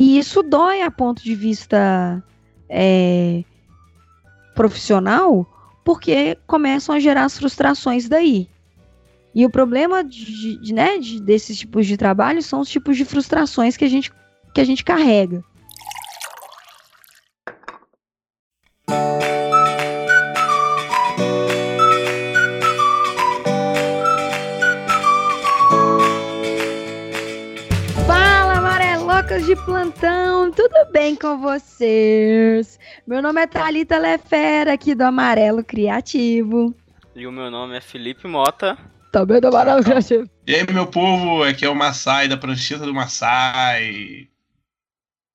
E isso dói a ponto de vista é, profissional, porque começam a gerar as frustrações daí. E o problema de, de, né, de, desses tipos de trabalho são os tipos de frustrações que a gente, que a gente carrega. Plantão, tudo bem com vocês? Meu nome é Thalita Lefera, aqui do Amarelo Criativo. E o meu nome é Felipe Mota. Também do Amarelo Criativo. E aí, meu povo, aqui é o Massai, da prancheta do Massai.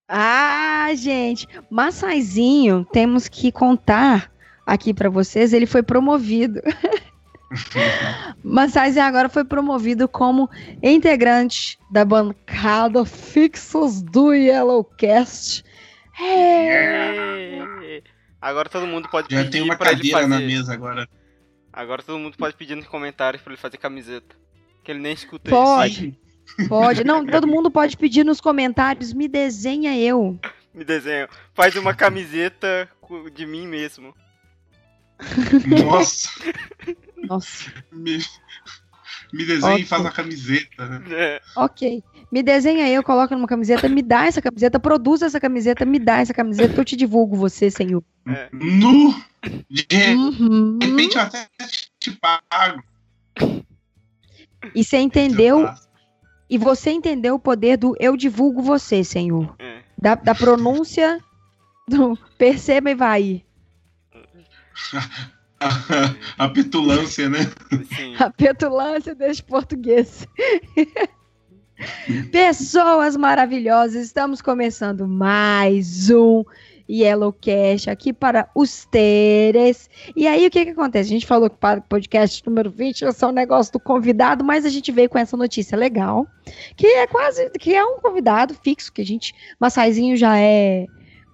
Ah, gente, Massaizinho, temos que contar aqui para vocês, ele foi promovido. Massais agora foi promovido como integrante da bancada fixos do Yellowcast. É. Agora todo mundo pode Já tem uma cadeira fazer... na mesa agora. Agora todo mundo pode pedir nos comentários para ele fazer camiseta. Que ele nem escuta pode. isso. Pode. Pode. Não, todo mundo pode pedir nos comentários. Me desenha eu. Me desenha. Faz uma camiseta de mim mesmo. Nossa. Nossa. Me, me desenha okay. e faz uma camiseta, né? É. Ok. Me desenha aí, eu coloco numa camiseta, me dá essa camiseta, produz essa camiseta, me dá essa camiseta que eu te divulgo você, senhor. É. Nu! De, uhum. de repente eu até te pago. E você entendeu? E você entendeu o poder do eu divulgo você, senhor. É. Da, da pronúncia do perceba e vai. a, petulância, né? Sim. A petulância desse português. Pessoas maravilhosas, estamos começando mais um Yellowcast aqui para os teres. E aí, o que que acontece? A gente falou que para o podcast número 20 é só um negócio do convidado, mas a gente veio com essa notícia legal, que é quase, que é um convidado fixo, que a gente, Massaizinho já é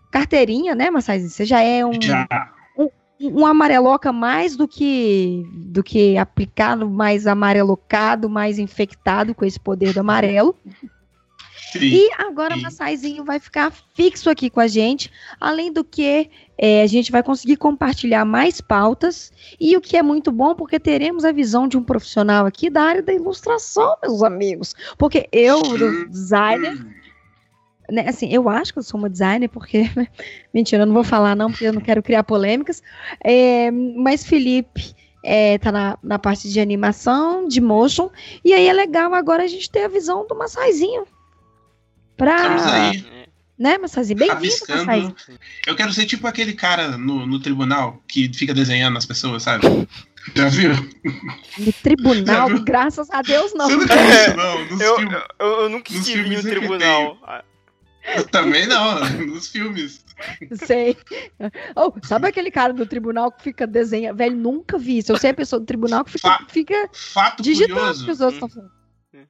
carteirinha, né, Massaizinho? Você já é um... Já um amareloca mais do que do que aplicado, mais amarelocado, mais infectado com esse poder do amarelo. Sim. E agora o Massaizinho vai ficar fixo aqui com a gente, além do que é, a gente vai conseguir compartilhar mais pautas, e o que é muito bom, porque teremos a visão de um profissional aqui da área da ilustração, meus amigos. Porque eu, designer, né, assim, eu acho que eu sou uma designer, porque. Mentira, eu não vou falar, não, porque eu não quero criar polêmicas. É, mas Felipe é, tá na, na parte de animação, de motion. E aí é legal agora a gente ter a visão do Massaizinho. Pra. Aí. Né, Massaizinho? Bem-vindo, Massaizinho. Eu quero ser tipo aquele cara no, no tribunal que fica desenhando as pessoas, sabe? Já viu? No tribunal, graças a Deus, não. Você não quer isso, não. Nos eu, eu, eu, nunca estive no tribunal. Eu também não, nos filmes. Sei. Oh, sabe aquele cara do tribunal que fica desenhando? Velho, nunca vi isso. Eu sei a pessoa do tribunal que fica, Fa fica fato digitando curioso. que os outros estão falando.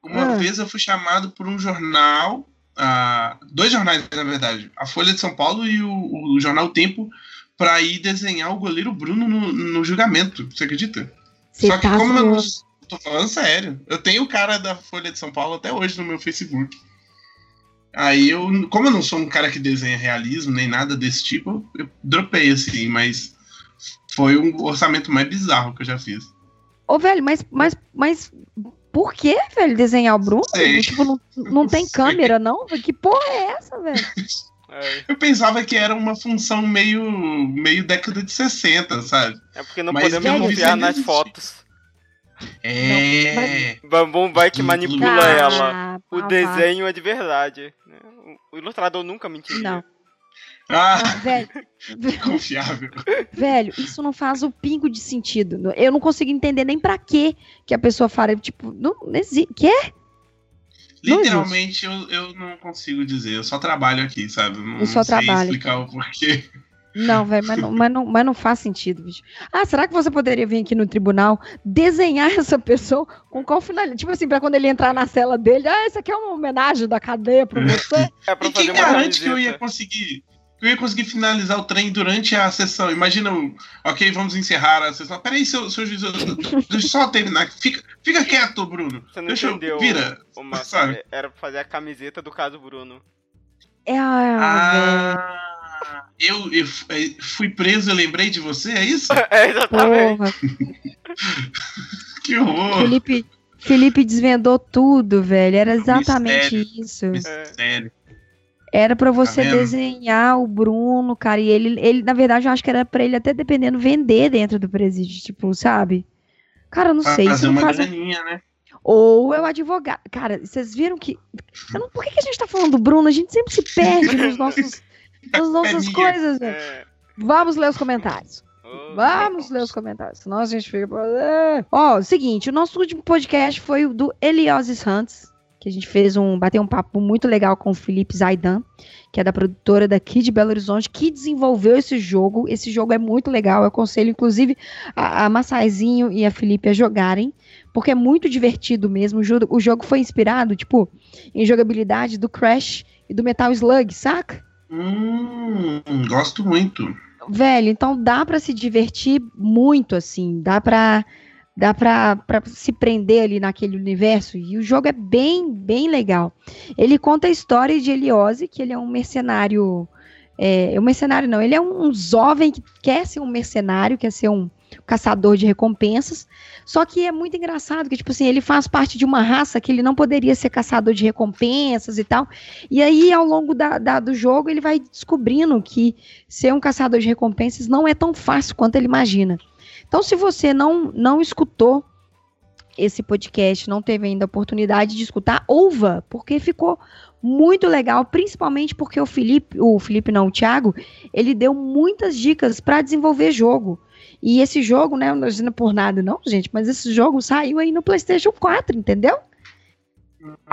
Uma ah. vez eu fui chamado por um jornal, uh, dois jornais, na verdade, a Folha de São Paulo e o, o Jornal Tempo, para ir desenhar o goleiro Bruno no, no julgamento. Você acredita? Cê Só que tá como eu não, tô falando sério, eu tenho o cara da Folha de São Paulo até hoje no meu Facebook. Aí eu, como eu não sou um cara que desenha realismo nem nada desse tipo, eu dropei assim, mas foi um orçamento mais bizarro que eu já fiz. Ô, velho, mas, mas, mas por que, velho, desenhar o Bruno? Tipo, não, não tem câmera, não? Que porra é essa, velho? Eu pensava que era uma função meio, meio década de 60, sabe? É porque não Mas podemos confiar nas fotos. É. Bambum vai que manipula ah, ela. O desenho é de verdade. O ilustrador nunca mentiria. Não. Ah, ah velho. Confiável. Velho, isso não faz o pingo de sentido. Eu não consigo entender nem para quê que a pessoa fala, tipo, não existe. Quê? Literalmente eu, eu não consigo dizer, eu só trabalho aqui, sabe? Não, eu só não sei trabalho. explicar o porquê. Não, velho, mas não, mas, não, mas não faz sentido, bicho. Ah, será que você poderia vir aqui no tribunal desenhar essa pessoa com qual finalidade? Tipo assim, pra quando ele entrar na cela dele, ah, isso aqui é uma homenagem da cadeia pra você. É pra e quem garante que eu ia conseguir? Eu ia conseguir finalizar o trem durante a sessão. Imagina, ok, vamos encerrar a sessão. Peraí, seu, seu juiz, deixa eu só terminar. Fica, fica quieto, Bruno. Você não deixa entendeu? Eu, vira. Uma, sabe? Era pra fazer a camiseta do caso Bruno. É, ah, eu, eu, fui preso, eu lembrei de você, é isso? É, exatamente. que horror. Felipe, Felipe desvendou tudo, velho. Era exatamente mistério, isso. Mistério. Era para você tá desenhar o Bruno, cara. E ele, ele, na verdade, eu acho que era para ele até dependendo vender dentro do presídio, tipo, sabe? Cara, eu não sei. Fazer uma faz... graninha, né? Ou é o advogado. Cara, vocês viram que. Não... Por que, que a gente tá falando do Bruno? A gente sempre se perde nos nossos, nas nossas coisas. É. Vamos ler os comentários. Vamos ler os comentários, senão a gente fica. Ó, oh, seguinte, o nosso último podcast foi o do Elioses Hunts, que a gente fez um. bateu um papo muito legal com o Felipe Zaidan, que é da produtora daqui de Belo Horizonte, que desenvolveu esse jogo. Esse jogo é muito legal. Eu aconselho, inclusive, a, a Massaizinho e a Felipe a jogarem, porque é muito divertido mesmo. O jogo, o jogo foi inspirado, tipo, em jogabilidade do Crash e do Metal Slug, saca? Hum, gosto muito. Velho, então dá para se divertir muito, assim. Dá pra dá pra se prender ali naquele universo. E o jogo é bem, bem legal. Ele conta a história de Eliose, que ele é um mercenário. É, um mercenário não, ele é um, um jovem que quer ser um mercenário, quer ser um caçador de recompensas. Só que é muito engraçado que, tipo assim, ele faz parte de uma raça que ele não poderia ser caçador de recompensas e tal. E aí, ao longo da, da, do jogo, ele vai descobrindo que ser um caçador de recompensas não é tão fácil quanto ele imagina. Então, se você não, não escutou esse podcast, não teve ainda a oportunidade de escutar, ouva, porque ficou muito legal, principalmente porque o Felipe, o Felipe não, o Thiago, ele deu muitas dicas para desenvolver jogo. E esse jogo, né, não é por nada não, gente, mas esse jogo saiu aí no PlayStation 4, entendeu?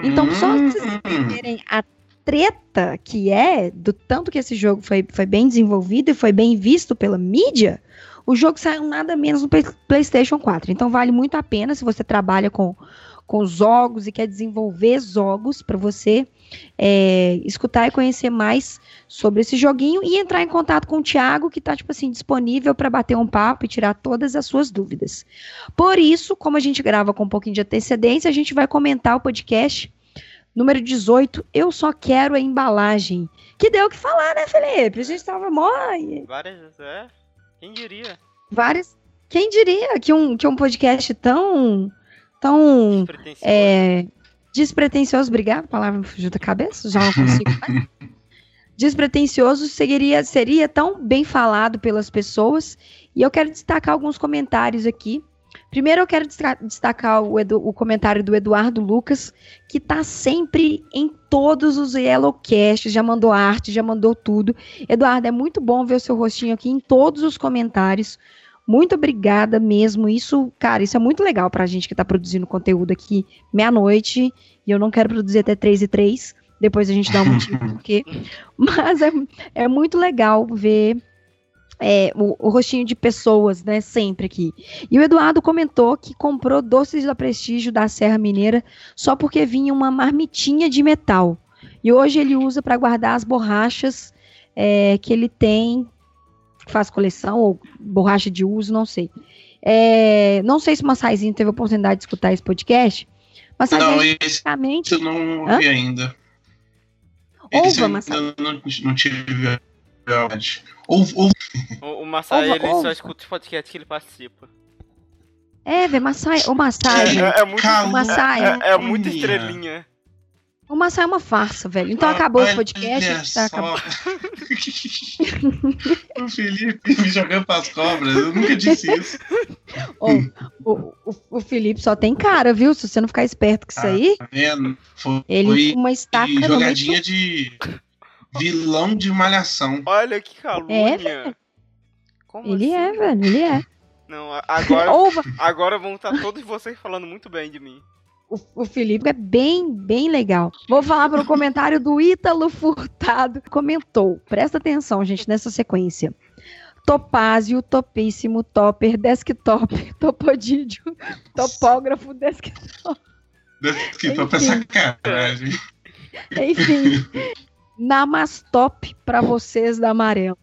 Então, só vocês entenderem a treta que é do tanto que esse jogo foi, foi bem desenvolvido e foi bem visto pela mídia, o jogo saiu nada menos no PlayStation 4. Então vale muito a pena se você trabalha com, com jogos e quer desenvolver jogos para você é, escutar e conhecer mais sobre esse joguinho e entrar em contato com o Thiago, que está tipo assim, disponível para bater um papo e tirar todas as suas dúvidas. Por isso, como a gente grava com um pouquinho de antecedência, a gente vai comentar o podcast número 18, Eu Só Quero a Embalagem. Que deu o que falar, né, Felipe? A gente tava mó... Várias, é. Quem diria? Vários. Quem diria que um, que um podcast tão. tão. Despretensioso. É, despretensioso, obrigado, a palavra me fugiu da cabeça, já não consigo. despretensioso seria, seria tão bem falado pelas pessoas. E eu quero destacar alguns comentários aqui. Primeiro eu quero destacar o, Edu, o comentário do Eduardo Lucas, que está sempre em todos os Yellowcasts, já mandou arte, já mandou tudo. Eduardo, é muito bom ver o seu rostinho aqui em todos os comentários. Muito obrigada mesmo. Isso, cara, isso é muito legal para a gente que está produzindo conteúdo aqui meia-noite. E eu não quero produzir até três e três. Depois a gente dá um motivo porque. Mas é, é muito legal ver é, o, o, rostinho de pessoas, né, sempre aqui. E o Eduardo comentou que comprou doces da Prestígio da Serra Mineira só porque vinha uma marmitinha de metal. E hoje ele usa para guardar as borrachas é, que ele tem, faz coleção, ou borracha de uso, não sei. É, não sei se o Massaizinho teve a oportunidade de escutar esse podcast, mas não, esse eu não ouvi Hã? ainda. Ouva, Massai. Não, não, não tive ou, ou... O, o Massai, ele só escuta os podcasts que ele participa. É, velho, Massai, o Massai. É, é, é muito, o Massai, é, é, é muito estrelinha. O Massai é uma farsa, velho. Então ah, acabou o podcast. A gente tá acabando. o Felipe me jogando pras cobras. Eu nunca disse isso. Oh, o, o, o, Felipe só tem cara, viu? Se você não ficar esperto com isso ah, aí. Tá vendo? Foi, ele uma estaca. Jogadinha de vilão de malhação. Olha que calúnia. É, ele é, assim? é, velho, ele é. Não, agora, agora vão estar todos vocês falando muito bem de mim. O, o Felipe é bem, bem legal. Vou falar para o comentário do Ítalo Furtado. Comentou, presta atenção, gente, nessa sequência. Topázio, topíssimo, topper, desktop, topodídio, topógrafo, desktop. Desktop é sacanagem. Enfim, Namastop para vocês da Amarelo.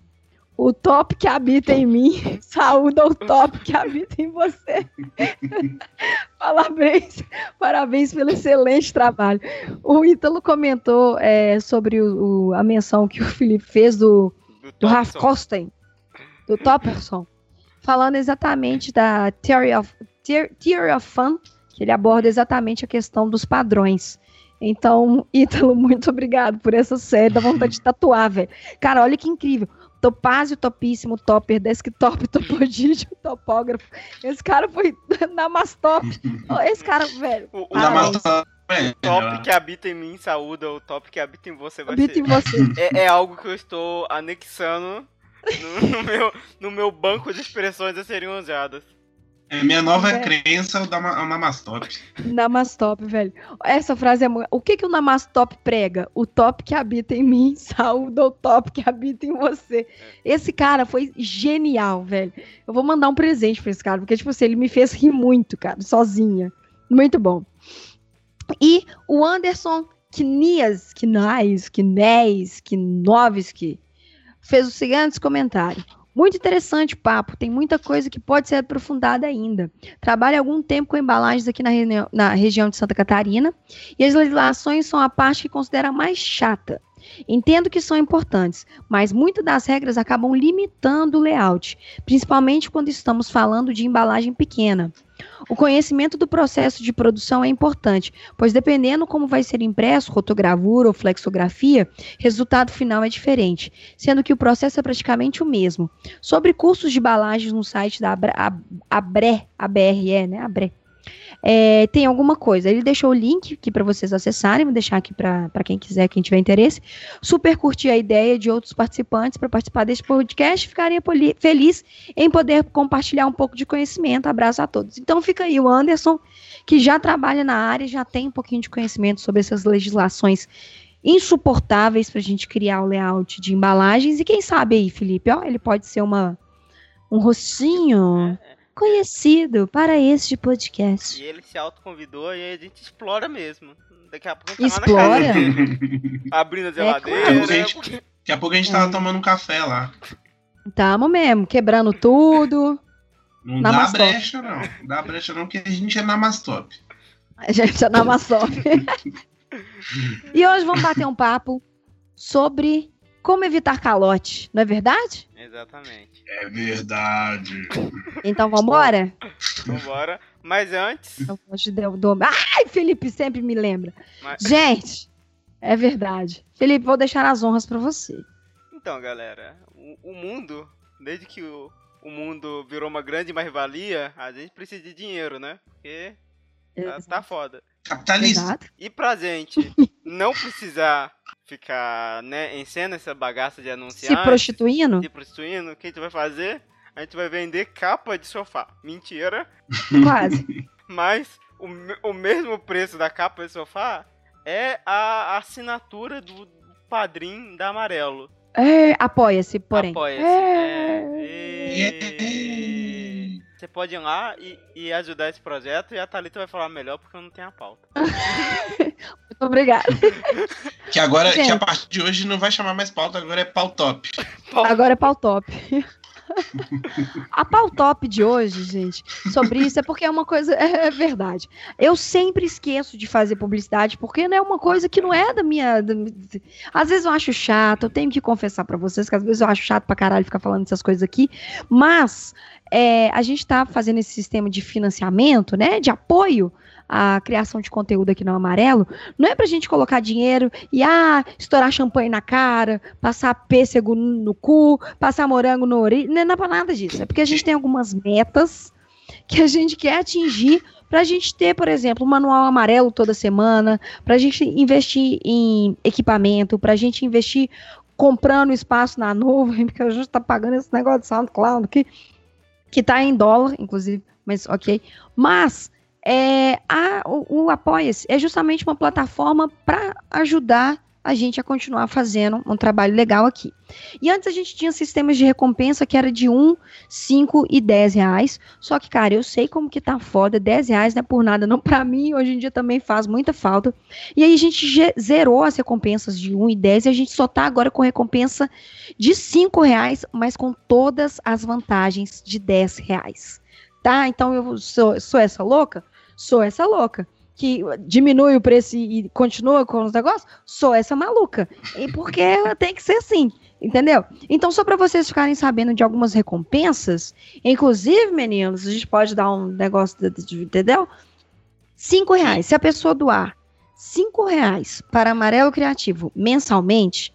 O top que habita em mim, saúda o top que habita em você. parabéns, parabéns pelo excelente trabalho. O Ítalo comentou é, sobre o, o, a menção que o Felipe fez do, do, do Ralph Kosten, do Topperson, falando exatamente da Theory of, Theory of Fun, que ele aborda exatamente a questão dos padrões. Então, Ítalo, muito obrigado por essa série, dá vontade de tatuar, velho. Cara, olha que incrível. Topázio, topíssimo, topper, desktop, topodígio, topógrafo. Esse cara foi namastop. Esse cara, velho. O, o namastop. O top que habita em mim saúda, o top que habita em você vai habita ser. em você. É, é, algo que eu estou anexando no, no, meu, no meu banco de expressões a serem usadas. É minha nova é. crença o, o Namastop. Namastop, velho. Essa frase é. O que, que o Namastop prega? O top que habita em mim, saúde o top que habita em você. Esse cara foi genial, velho. Eu vou mandar um presente pra esse cara, porque, tipo assim, ele me fez rir muito, cara, sozinha. Muito bom. E o Anderson Knias, Knais, Knés, Knovski, fez o seguinte comentário. Muito interessante o papo, tem muita coisa que pode ser aprofundada ainda. Trabalho algum tempo com embalagens aqui na, na região de Santa Catarina e as legislações são a parte que considera mais chata. Entendo que são importantes, mas muitas das regras acabam limitando o layout, principalmente quando estamos falando de embalagem pequena. O conhecimento do processo de produção é importante, pois dependendo como vai ser impresso, rotogravura ou flexografia, resultado final é diferente, sendo que o processo é praticamente o mesmo. Sobre cursos de embalagens no site da Abre, Abre, ABRE, né? Abre, é, tem alguma coisa. Ele deixou o link aqui para vocês acessarem, vou deixar aqui para quem quiser, quem tiver interesse. Super curti a ideia de outros participantes para participar desse podcast. Ficaria feliz em poder compartilhar um pouco de conhecimento. Abraço a todos. Então fica aí o Anderson, que já trabalha na área, já tem um pouquinho de conhecimento sobre essas legislações insuportáveis para a gente criar o layout de embalagens. E quem sabe aí, Felipe, ó, ele pode ser uma um rostinho conhecido para este podcast. E ele se autoconvidou e a gente explora mesmo. Daqui a pouco a gente tá explora? abrindo a geladeira. É, claro. Daqui a pouco a gente tava é. tomando um café lá. Tamo mesmo, quebrando tudo. Não dá brecha, não. Não dá brecha, não, que a gente é namastop. A gente é namastop. e hoje vamos bater um papo sobre como evitar calote, não é verdade? Exatamente. É verdade. Então vambora? Vambora. Mas antes. Ai, Felipe sempre me lembra. Mas... Gente, é verdade. Felipe, vou deixar as honras para você. Então, galera, o, o mundo, desde que o, o, mundo virou uma grande mais-valia, a gente precisa de dinheiro, né? Porque tá, tá foda. Capitalista. E pra gente não precisar ficar né, em cena essa bagaça de anunciar. Se prostituindo? Se prostituindo, o que a gente vai fazer? A gente vai vender capa de sofá. Mentira. Quase. Mas o, o mesmo preço da capa de sofá é a assinatura do padrinho da Amarelo. É, apoia-se, porém. Apoia-se. É. É. E... Você pode ir lá e, e, ajudar esse projeto e a Thalita vai falar melhor porque eu não tenho a pauta. Obrigada. Que agora, Gente. que a partir de hoje não vai chamar mais pauta, agora é pau top. Agora é pau top. A pau top de hoje, gente, sobre isso é porque é uma coisa, é, é, verdade. Eu sempre esqueço de fazer publicidade porque não é uma coisa que não é da minha. Da, às vezes eu acho chato, eu tenho que confessar para vocês que às vezes eu acho chato pra caralho ficar falando essas coisas aqui, mas é, a gente está fazendo esse sistema de financiamento, né, de apoio à criação de conteúdo aqui no Amarelo, não é para a gente colocar dinheiro e ah, estourar champanhe na cara, passar pêssego no cu, passar morango no orelha, não é para nada disso. É porque a gente tem algumas metas que a gente quer atingir para a gente ter, por exemplo, um manual amarelo toda semana, para a gente investir em equipamento, para a gente investir comprando espaço na nuvem, porque a gente está pagando esse negócio de SoundCloud aqui que está em dólar, inclusive, mas ok. Mas é, a, o, o Apoia-se é justamente uma plataforma para ajudar a gente ia continuar fazendo um trabalho legal aqui. E antes a gente tinha sistemas de recompensa que era de 1, 5 e 10 reais. Só que, cara, eu sei como que tá foda. 10 reais não é por nada, não. Pra mim, hoje em dia também faz muita falta. E aí a gente zerou as recompensas de 1 e 10 e a gente só tá agora com recompensa de 5 reais, mas com todas as vantagens de 10 reais. Tá? Então eu sou, sou essa louca? Sou essa louca que diminui o preço e continua com os negócios, sou essa maluca. E porque tem que ser assim, entendeu? Então, só para vocês ficarem sabendo de algumas recompensas, inclusive, meninos, a gente pode dar um negócio, de, entendeu? Cinco reais. Se a pessoa doar cinco reais para Amarelo Criativo mensalmente,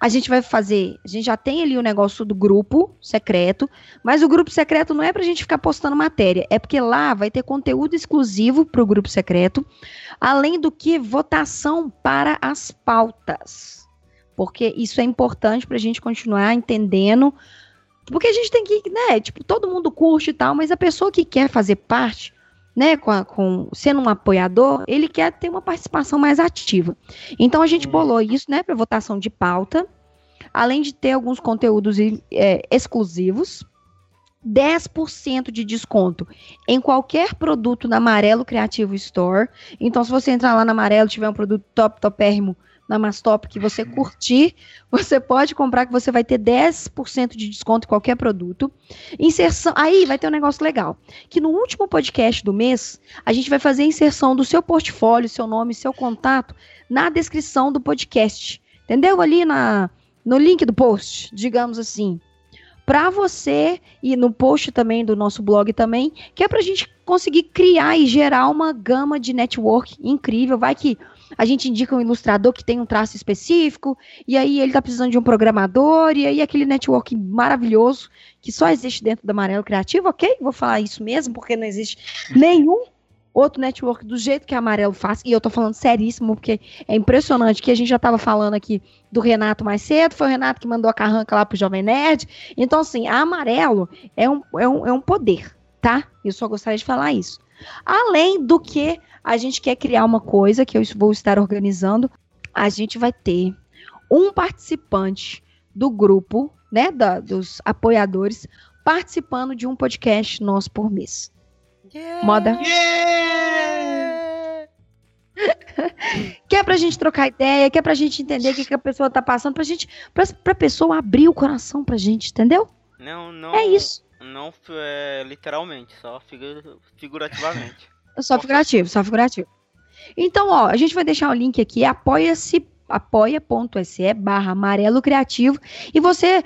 a gente vai fazer, a gente já tem ali o negócio do grupo secreto, mas o grupo secreto não é para a gente ficar postando matéria, é porque lá vai ter conteúdo exclusivo para o grupo secreto, além do que votação para as pautas, porque isso é importante para a gente continuar entendendo, porque a gente tem que, né, tipo, todo mundo curte e tal, mas a pessoa que quer fazer parte, né, com, a, com, sendo um apoiador, ele quer ter uma participação mais ativa. Então a gente uhum. bolou isso, né, para votação de pauta, além de ter alguns conteúdos é, exclusivos. 10% de desconto em qualquer produto na Amarelo Criativo Store. Então, se você entrar lá na Amarelo tiver um produto top, topérrimo na Mastop que você curtir, você pode comprar que você vai ter 10% de desconto em qualquer produto. Inserção, aí vai ter um negócio legal, que no último podcast do mês, a gente vai fazer a inserção do seu portfólio, seu nome, seu contato na descrição do podcast. Entendeu? Ali na no link do post, digamos assim para você e no post também do nosso blog também, que é para a gente conseguir criar e gerar uma gama de network incrível. Vai que a gente indica um ilustrador que tem um traço específico, e aí ele está precisando de um programador, e aí aquele network maravilhoso que só existe dentro do Amarelo Criativo, ok? Vou falar isso mesmo, porque não existe nenhum outro network do jeito que a Amarelo faz, e eu tô falando seríssimo, porque é impressionante que a gente já tava falando aqui do Renato mais cedo, foi o Renato que mandou a carranca lá pro Jovem Nerd. Então, assim, a Amarelo é um, é um, é um poder, tá? Eu só gostaria de falar isso. Além do que a gente quer criar uma coisa que eu vou estar organizando, a gente vai ter um participante do grupo, né, da, dos apoiadores, participando de um podcast nosso por mês. Yeah! Moda. Yeah! que é pra gente trocar ideia, que é pra gente entender o que, que a pessoa tá passando, pra gente, pra, pra pessoa abrir o coração pra gente, entendeu? Não, não. É isso. Não é, literalmente, só figurativamente. Só figurativo, só figurativo. Então, ó, a gente vai deixar o link aqui, apoia-se apoia.se barra amarelo criativo e você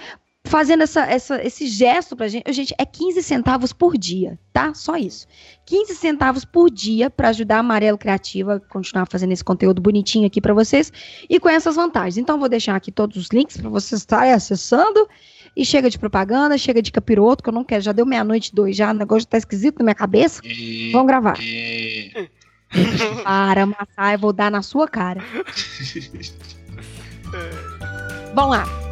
fazendo essa, essa, esse gesto pra gente. Gente, é 15 centavos por dia, tá? Só isso. 15 centavos por dia para ajudar a Amarelo Criativa a continuar fazendo esse conteúdo bonitinho aqui para vocês e com essas vantagens. Então, vou deixar aqui todos os links para vocês estarem acessando. E chega de propaganda, chega de capiroto, que eu não quero. Já deu meia-noite, dois já, o negócio tá esquisito na minha cabeça. E... Vamos gravar. E... Para, Massai, vou dar na sua cara. Vamos lá.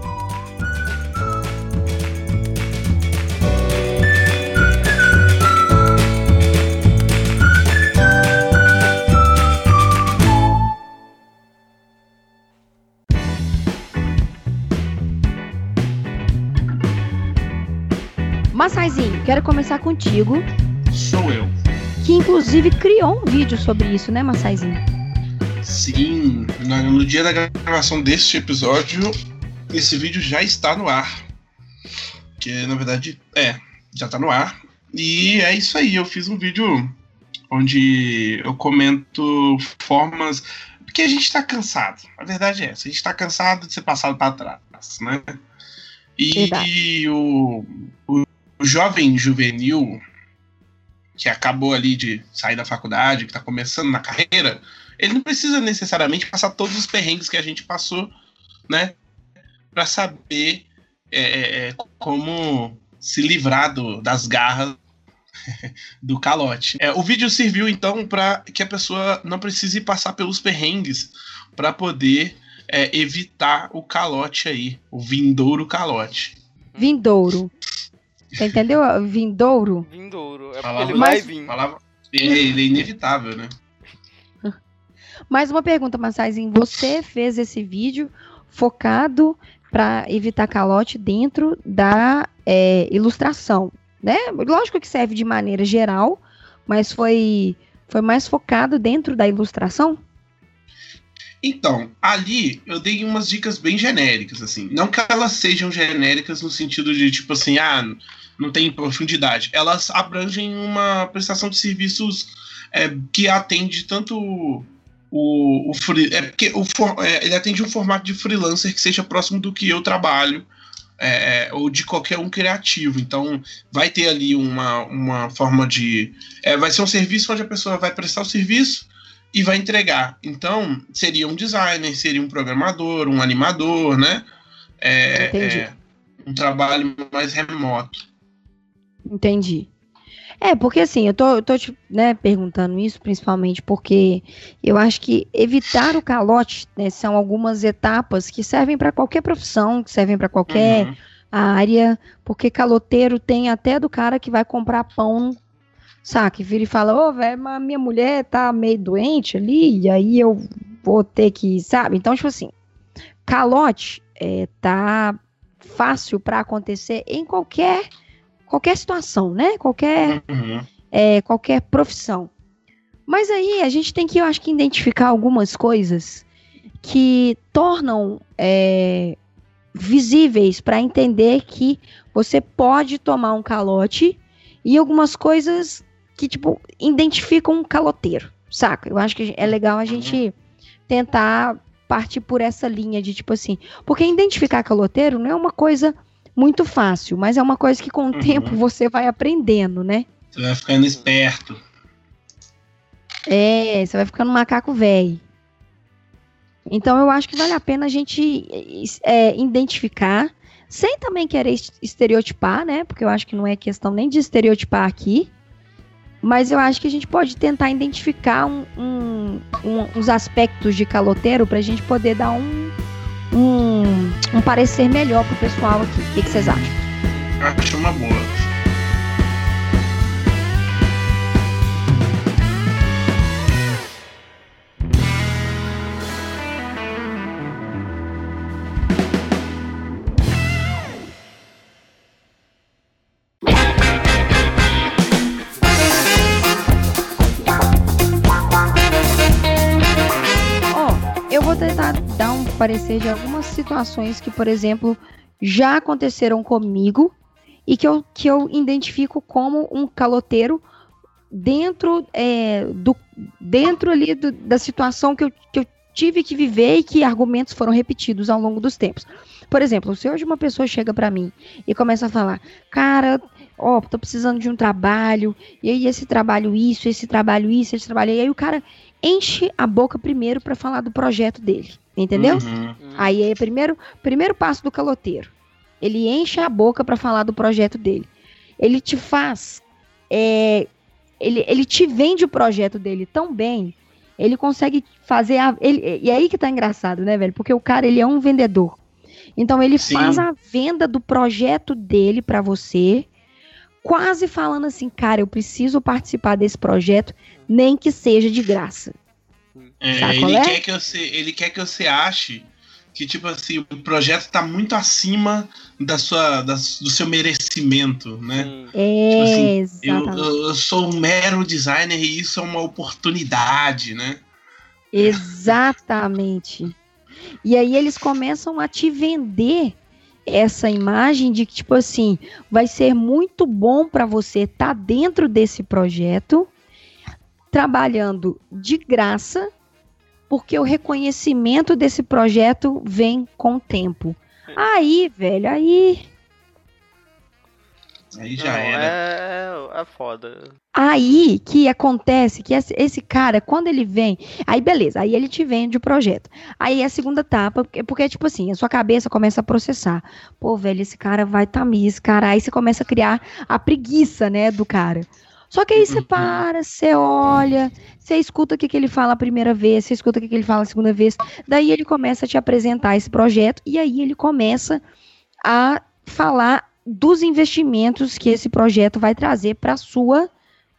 Massaizinho, quero começar contigo. Sou eu. Que inclusive criou um vídeo sobre isso, né, Massaizinho? Sim, no dia da gravação deste episódio, esse vídeo já está no ar. Que na verdade, é, já está no ar. E é isso aí, eu fiz um vídeo onde eu comento formas. Porque a gente está cansado. A verdade é essa, a gente está cansado de ser passado para trás, né? E o, o, o jovem juvenil que acabou ali de sair da faculdade, que está começando na carreira, ele não precisa necessariamente passar todos os perrengues que a gente passou, né? Para saber é, é, é, como se livrar do, das garras do calote. É, o vídeo serviu então para que a pessoa não precise passar pelos perrengues para poder é, evitar o calote aí, o vindouro calote. Vindouro. Você entendeu? Vindouro? Vindouro. É porque ele vai vir. Palavra, ele é inevitável, né? Mais uma pergunta, Massaizinho. Você fez esse vídeo focado para evitar calote dentro da é, ilustração, né? Lógico que serve de maneira geral, mas foi, foi mais focado dentro da ilustração? Então, ali eu dei umas dicas bem genéricas, assim. Não que elas sejam genéricas no sentido de, tipo assim, ah, não tem profundidade. Elas abrangem uma prestação de serviços é, que atende tanto o, o free, é porque o for, é, ele atende um formato de freelancer que seja próximo do que eu trabalho é, é, ou de qualquer um criativo. Então vai ter ali uma, uma forma de é, vai ser um serviço onde a pessoa vai prestar o serviço e vai entregar. Então seria um designer, seria um programador, um animador, né? É, é um trabalho mais remoto. Entendi. É, porque assim, eu tô, eu tô te né, perguntando isso principalmente porque eu acho que evitar o calote né, são algumas etapas que servem para qualquer profissão, que servem para qualquer uhum. área, porque caloteiro tem até do cara que vai comprar pão, sabe? Vira e fala, ô, oh, velho, minha mulher tá meio doente ali, e aí eu vou ter que, sabe? Então, tipo assim, calote é, tá fácil para acontecer em qualquer qualquer situação, né? Qualquer, uhum. é, qualquer profissão. Mas aí a gente tem que, eu acho que, identificar algumas coisas que tornam é, visíveis para entender que você pode tomar um calote e algumas coisas que, tipo, identificam um caloteiro, saca? Eu acho que é legal a gente tentar partir por essa linha de, tipo assim, porque identificar caloteiro não é uma coisa muito fácil, mas é uma coisa que com o uhum. tempo você vai aprendendo, né? Você vai ficando esperto. É, você vai ficando macaco velho. Então eu acho que vale a pena a gente é, identificar, sem também querer estereotipar, né? Porque eu acho que não é questão nem de estereotipar aqui. Mas eu acho que a gente pode tentar identificar um, um, um, uns aspectos de caloteiro para a gente poder dar um, um, um parecer melhor pro pessoal aqui. O que, vocês acham? Acho uma boa. Parecer de algumas situações que, por exemplo, já aconteceram comigo e que eu, que eu identifico como um caloteiro dentro é, do dentro ali do, da situação que eu, que eu tive que viver e que argumentos foram repetidos ao longo dos tempos. Por exemplo, se hoje uma pessoa chega para mim e começa a falar, cara, ó, tô precisando de um trabalho, e aí esse trabalho isso, esse trabalho isso, esse trabalho, e aí o cara enche a boca primeiro para falar do projeto dele. Entendeu? Uhum. Aí é o primeiro, primeiro passo do caloteiro. Ele enche a boca para falar do projeto dele. Ele te faz. É, ele, ele te vende o projeto dele tão bem. Ele consegue fazer. A, ele, e é aí que tá engraçado, né, velho? Porque o cara, ele é um vendedor. Então, ele Sim. faz a venda do projeto dele para você, quase falando assim, cara, eu preciso participar desse projeto, nem que seja de graça. É, ele, é? quer que você, ele quer que você ache que, tipo assim, o projeto está muito acima da sua, da, do seu merecimento, né? É, tipo assim, eu, eu, sou um mero designer e isso é uma oportunidade, né? Exatamente. E aí eles começam a te vender essa imagem de que, tipo assim, vai ser muito bom para você estar tá dentro desse projeto, trabalhando de graça, porque o reconhecimento desse projeto vem com o tempo. É. Aí, velho, aí. Aí já Não, era. É, é foda. Aí que acontece que esse, esse, cara, quando ele vem, aí beleza, aí ele te vende o projeto. Aí é a segunda etapa, porque, porque tipo assim, a sua cabeça começa a processar. Pô, velho, esse cara vai tá esse cara. Aí você começa a criar a preguiça, né, do cara. Só que aí você uhum. para, você olha, você escuta o que, que ele fala a primeira vez, você escuta o que, que ele fala a segunda vez, daí ele começa a te apresentar esse projeto e aí ele começa a falar dos investimentos que esse projeto vai trazer para a sua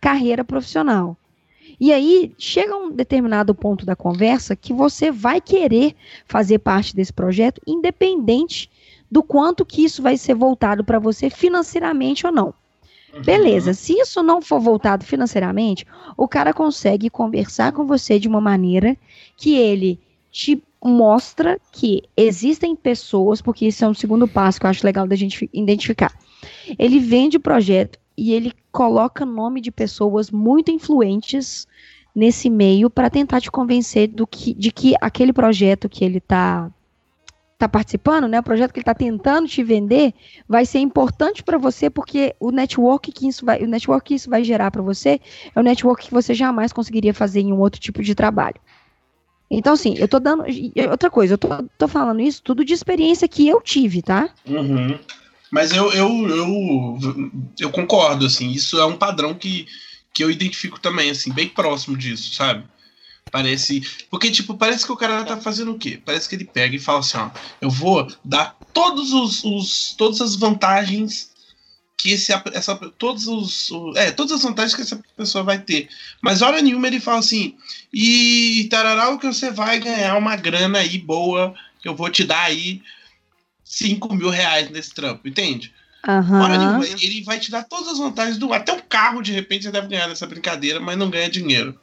carreira profissional. E aí chega um determinado ponto da conversa que você vai querer fazer parte desse projeto, independente do quanto que isso vai ser voltado para você financeiramente ou não. Uhum. Beleza, se isso não for voltado financeiramente, o cara consegue conversar com você de uma maneira que ele te mostra que existem pessoas, porque isso é um segundo passo que eu acho legal da gente identificar. Ele vende o projeto e ele coloca nome de pessoas muito influentes nesse meio para tentar te convencer do que, de que aquele projeto que ele está tá participando, né, o projeto que ele está tentando te vender, vai ser importante para você porque o network que isso vai, o network que isso vai gerar para você é o network que você jamais conseguiria fazer em um outro tipo de trabalho. Então, assim, eu tô dando. Outra coisa, eu tô, tô falando isso tudo de experiência que eu tive, tá? Uhum. Mas eu, eu, eu, eu concordo, assim, isso é um padrão que, que eu identifico também, assim, bem próximo disso, sabe? Parece. Porque, tipo, parece que o cara tá fazendo o quê? Parece que ele pega e fala assim, ó, eu vou dar todos os, os todas as vantagens que esse, essa, todos os, é, todas as vantagens que essa pessoa vai ter. Mas hora nenhuma ele fala assim, e tarará, que você vai ganhar uma grana aí boa, que eu vou te dar aí 5 mil reais nesse trampo, entende? Uhum. Hora nenhuma, ele vai te dar todas as vantagens do. Até um carro, de repente, você deve ganhar nessa brincadeira, mas não ganha dinheiro.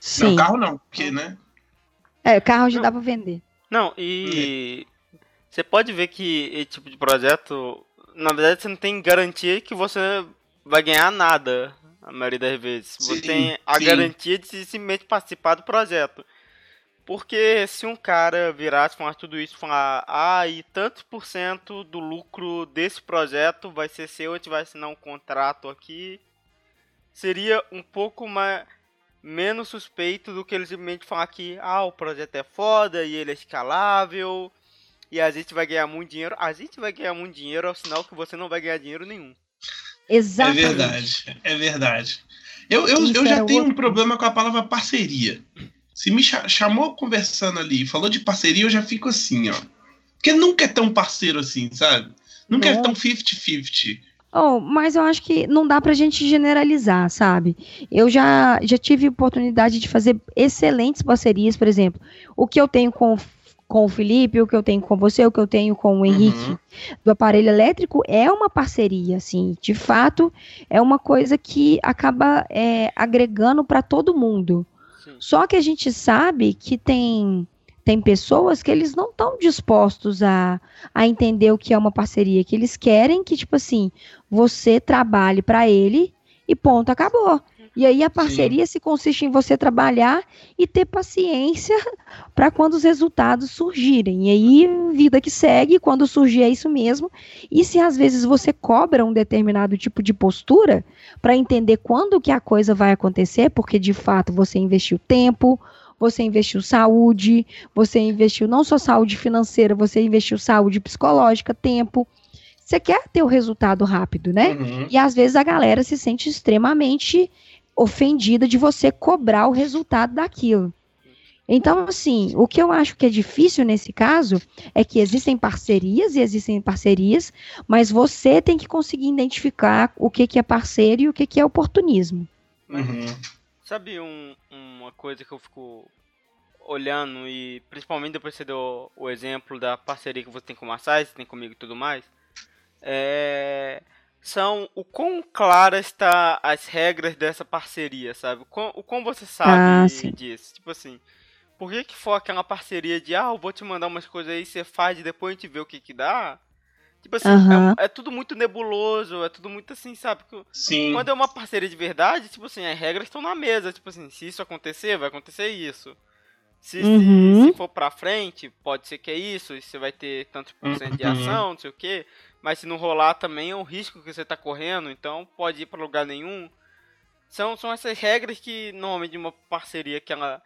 Sim. Não, carro não, porque, né? É, carro já dá pra vender. Não, e. É. Você pode ver que esse tipo de projeto na verdade, você não tem garantia que você vai ganhar nada, a maioria das vezes. Sim, você tem a sim. garantia de simplesmente participar do projeto. Porque se um cara virasse falar tudo isso, falar, ah, e tantos por cento do lucro desse projeto vai ser seu, a gente vai assinar um contrato aqui, seria um pouco mais, menos suspeito do que ele simplesmente falar que, ah, o projeto é foda e ele é escalável, e a gente vai ganhar muito dinheiro. A gente vai ganhar muito dinheiro, é o sinal que você não vai ganhar dinheiro nenhum. Exatamente. É verdade, é verdade. Eu, eu, eu já tenho outro... um problema com a palavra parceria. Se me chamou conversando ali e falou de parceria, eu já fico assim, ó. Porque nunca é tão parceiro assim, sabe? Nunca é, é tão 50-50. Oh, mas eu acho que não dá pra gente generalizar, sabe? Eu já, já tive oportunidade de fazer excelentes parcerias, por exemplo. O que eu tenho com com o Felipe, o que eu tenho com você, o que eu tenho com o Henrique uhum. do aparelho elétrico é uma parceria, assim, de fato é uma coisa que acaba é, agregando para todo mundo. Sim. Só que a gente sabe que tem tem pessoas que eles não estão dispostos a, a entender o que é uma parceria, que eles querem que tipo assim você trabalhe para ele e ponto acabou. E aí a parceria Sim. se consiste em você trabalhar e ter paciência para quando os resultados surgirem. E aí, vida que segue, quando surgir é isso mesmo. E se às vezes você cobra um determinado tipo de postura para entender quando que a coisa vai acontecer, porque de fato você investiu tempo, você investiu saúde, você investiu não só saúde financeira, você investiu saúde psicológica, tempo. Você quer ter o resultado rápido, né? Uhum. E às vezes a galera se sente extremamente ofendida de você cobrar o resultado daquilo. Então, assim, o que eu acho que é difícil nesse caso é que existem parcerias e existem parcerias, mas você tem que conseguir identificar o que, que é parceiro e o que, que é oportunismo. Uhum. Sabe um, uma coisa que eu fico olhando e principalmente depois você deu o exemplo da parceria que você tem com o Massai, você tem comigo e tudo mais, é são o quão claras está as regras dessa parceria, sabe? O quão, o quão você sabe ah, disso. Tipo assim, por que que for aquela parceria de, ah, eu vou te mandar umas coisas aí, você faz e depois a gente vê o que que dá? Tipo assim, uhum. é, é, tudo muito nebuloso, é tudo muito assim, sabe? Sim. Quando é uma parceria de verdade, tipo assim, as regras estão na mesa. Tipo assim, se isso acontecer, vai acontecer isso. Se, uhum. se, se, for pra frente, pode ser que é isso, e você vai ter tantos por cento de uhum. ação, não sei o quê mas se não rolar também é um risco que você está correndo, então pode ir para lugar nenhum. São, são essas regras que normalmente uma parceria que ela,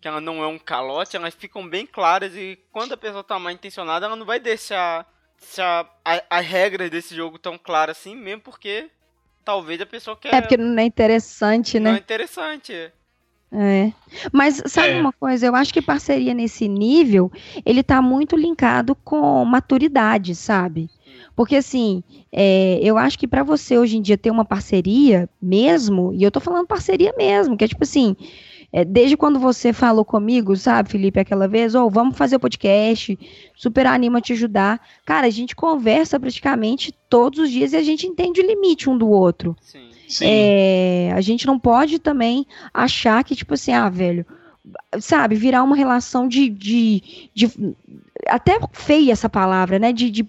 que ela não é um calote, elas ficam bem claras e quando a pessoa está mal intencionada, ela não vai deixar, deixar as regras desse jogo tão claras assim, mesmo porque talvez a pessoa quer. É porque não é interessante, né? Não é interessante. É. Mas sabe é. uma coisa? Eu acho que parceria nesse nível, ele tá muito linkado com maturidade, sabe? Porque assim, é, eu acho que para você hoje em dia ter uma parceria mesmo, e eu tô falando parceria mesmo, que é tipo assim, é, desde quando você falou comigo, sabe, Felipe, aquela vez, ou oh, vamos fazer o podcast, super anima te ajudar. Cara, a gente conversa praticamente todos os dias e a gente entende o limite um do outro. Sim. Sim. É, a gente não pode também achar que, tipo assim, ah, velho, sabe, virar uma relação de, de, de até feia essa palavra, né, de, de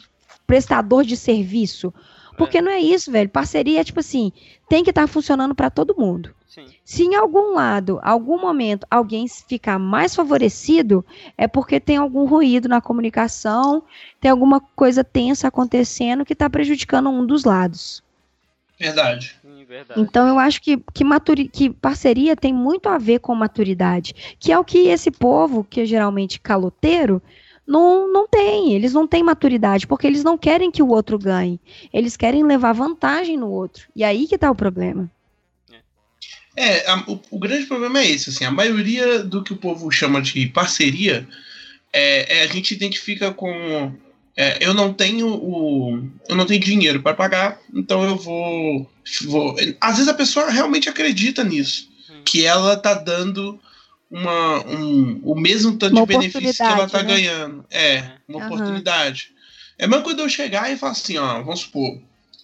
prestador de serviço. Porque é. não é isso, velho. Parceria é tipo assim, tem que estar tá funcionando para todo mundo. Sim. Se em algum lado, algum momento, alguém ficar mais favorecido, é porque tem algum ruído na comunicação, tem alguma coisa tensa acontecendo que está prejudicando um dos lados. Verdade. Verdade. Então eu acho que, que, maturi que parceria tem muito a ver com maturidade, que é o que esse povo, que é geralmente caloteiro, não, não tem. Eles não têm maturidade, porque eles não querem que o outro ganhe. Eles querem levar vantagem no outro. E aí que está o problema. É, a, o, o, grande problema é esse, assim, a maioria do que o povo chama de parceria é, é a gente identifica com é, eu não tenho o eu não tenho dinheiro para pagar, então eu vou, vou. Às vezes a pessoa realmente acredita nisso, hum. que ela tá dando uma, um, o mesmo tanto uma de benefício que ela tá né? ganhando. É, uma uhum. oportunidade. É mesmo quando eu chegar e falar assim, ó, vamos supor,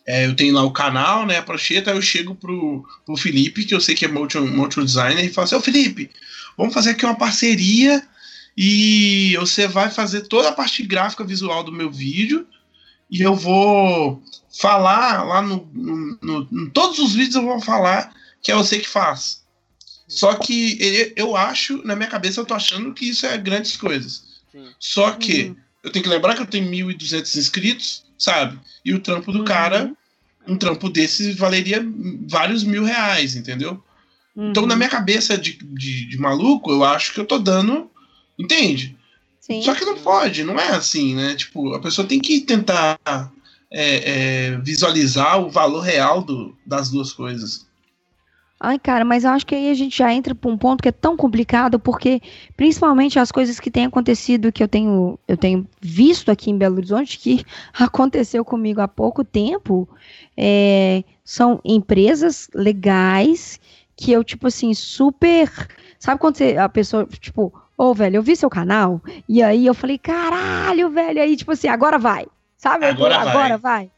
é, eu tenho lá o canal, né, a prancheta, aí eu chego pro, pro Felipe, que eu sei que é motion designer, e falo assim, ô Felipe, vamos fazer aqui uma parceria e você vai fazer toda a parte gráfica visual do meu vídeo e eu vou falar lá no, no, no, em todos os vídeos eu vou falar que é você que faz. Só que eu acho, na minha cabeça, eu tô achando que isso é grandes coisas. Sim. Só que uhum. eu tenho que lembrar que eu tenho 1.200 inscritos, sabe? E o trampo do uhum. cara, um trampo desse valeria vários mil reais, entendeu? Uhum. Então, na minha cabeça de, de, de maluco, eu acho que eu tô dando Entende? Sim. Só que não pode, não é assim, né? Tipo, a pessoa tem que tentar é, é, visualizar o valor real do, das duas coisas. Ai, cara, mas eu acho que aí a gente já entra para um ponto que é tão complicado, porque principalmente as coisas que têm acontecido, que eu tenho, eu tenho visto aqui em Belo Horizonte, que aconteceu comigo há pouco tempo, é, são empresas legais que eu, tipo assim, super. Sabe quando você, a pessoa, tipo, Ô, oh, velho, eu vi seu canal, e aí eu falei, caralho, velho, aí, tipo assim, agora vai. Sabe? Agora, vai. agora vai.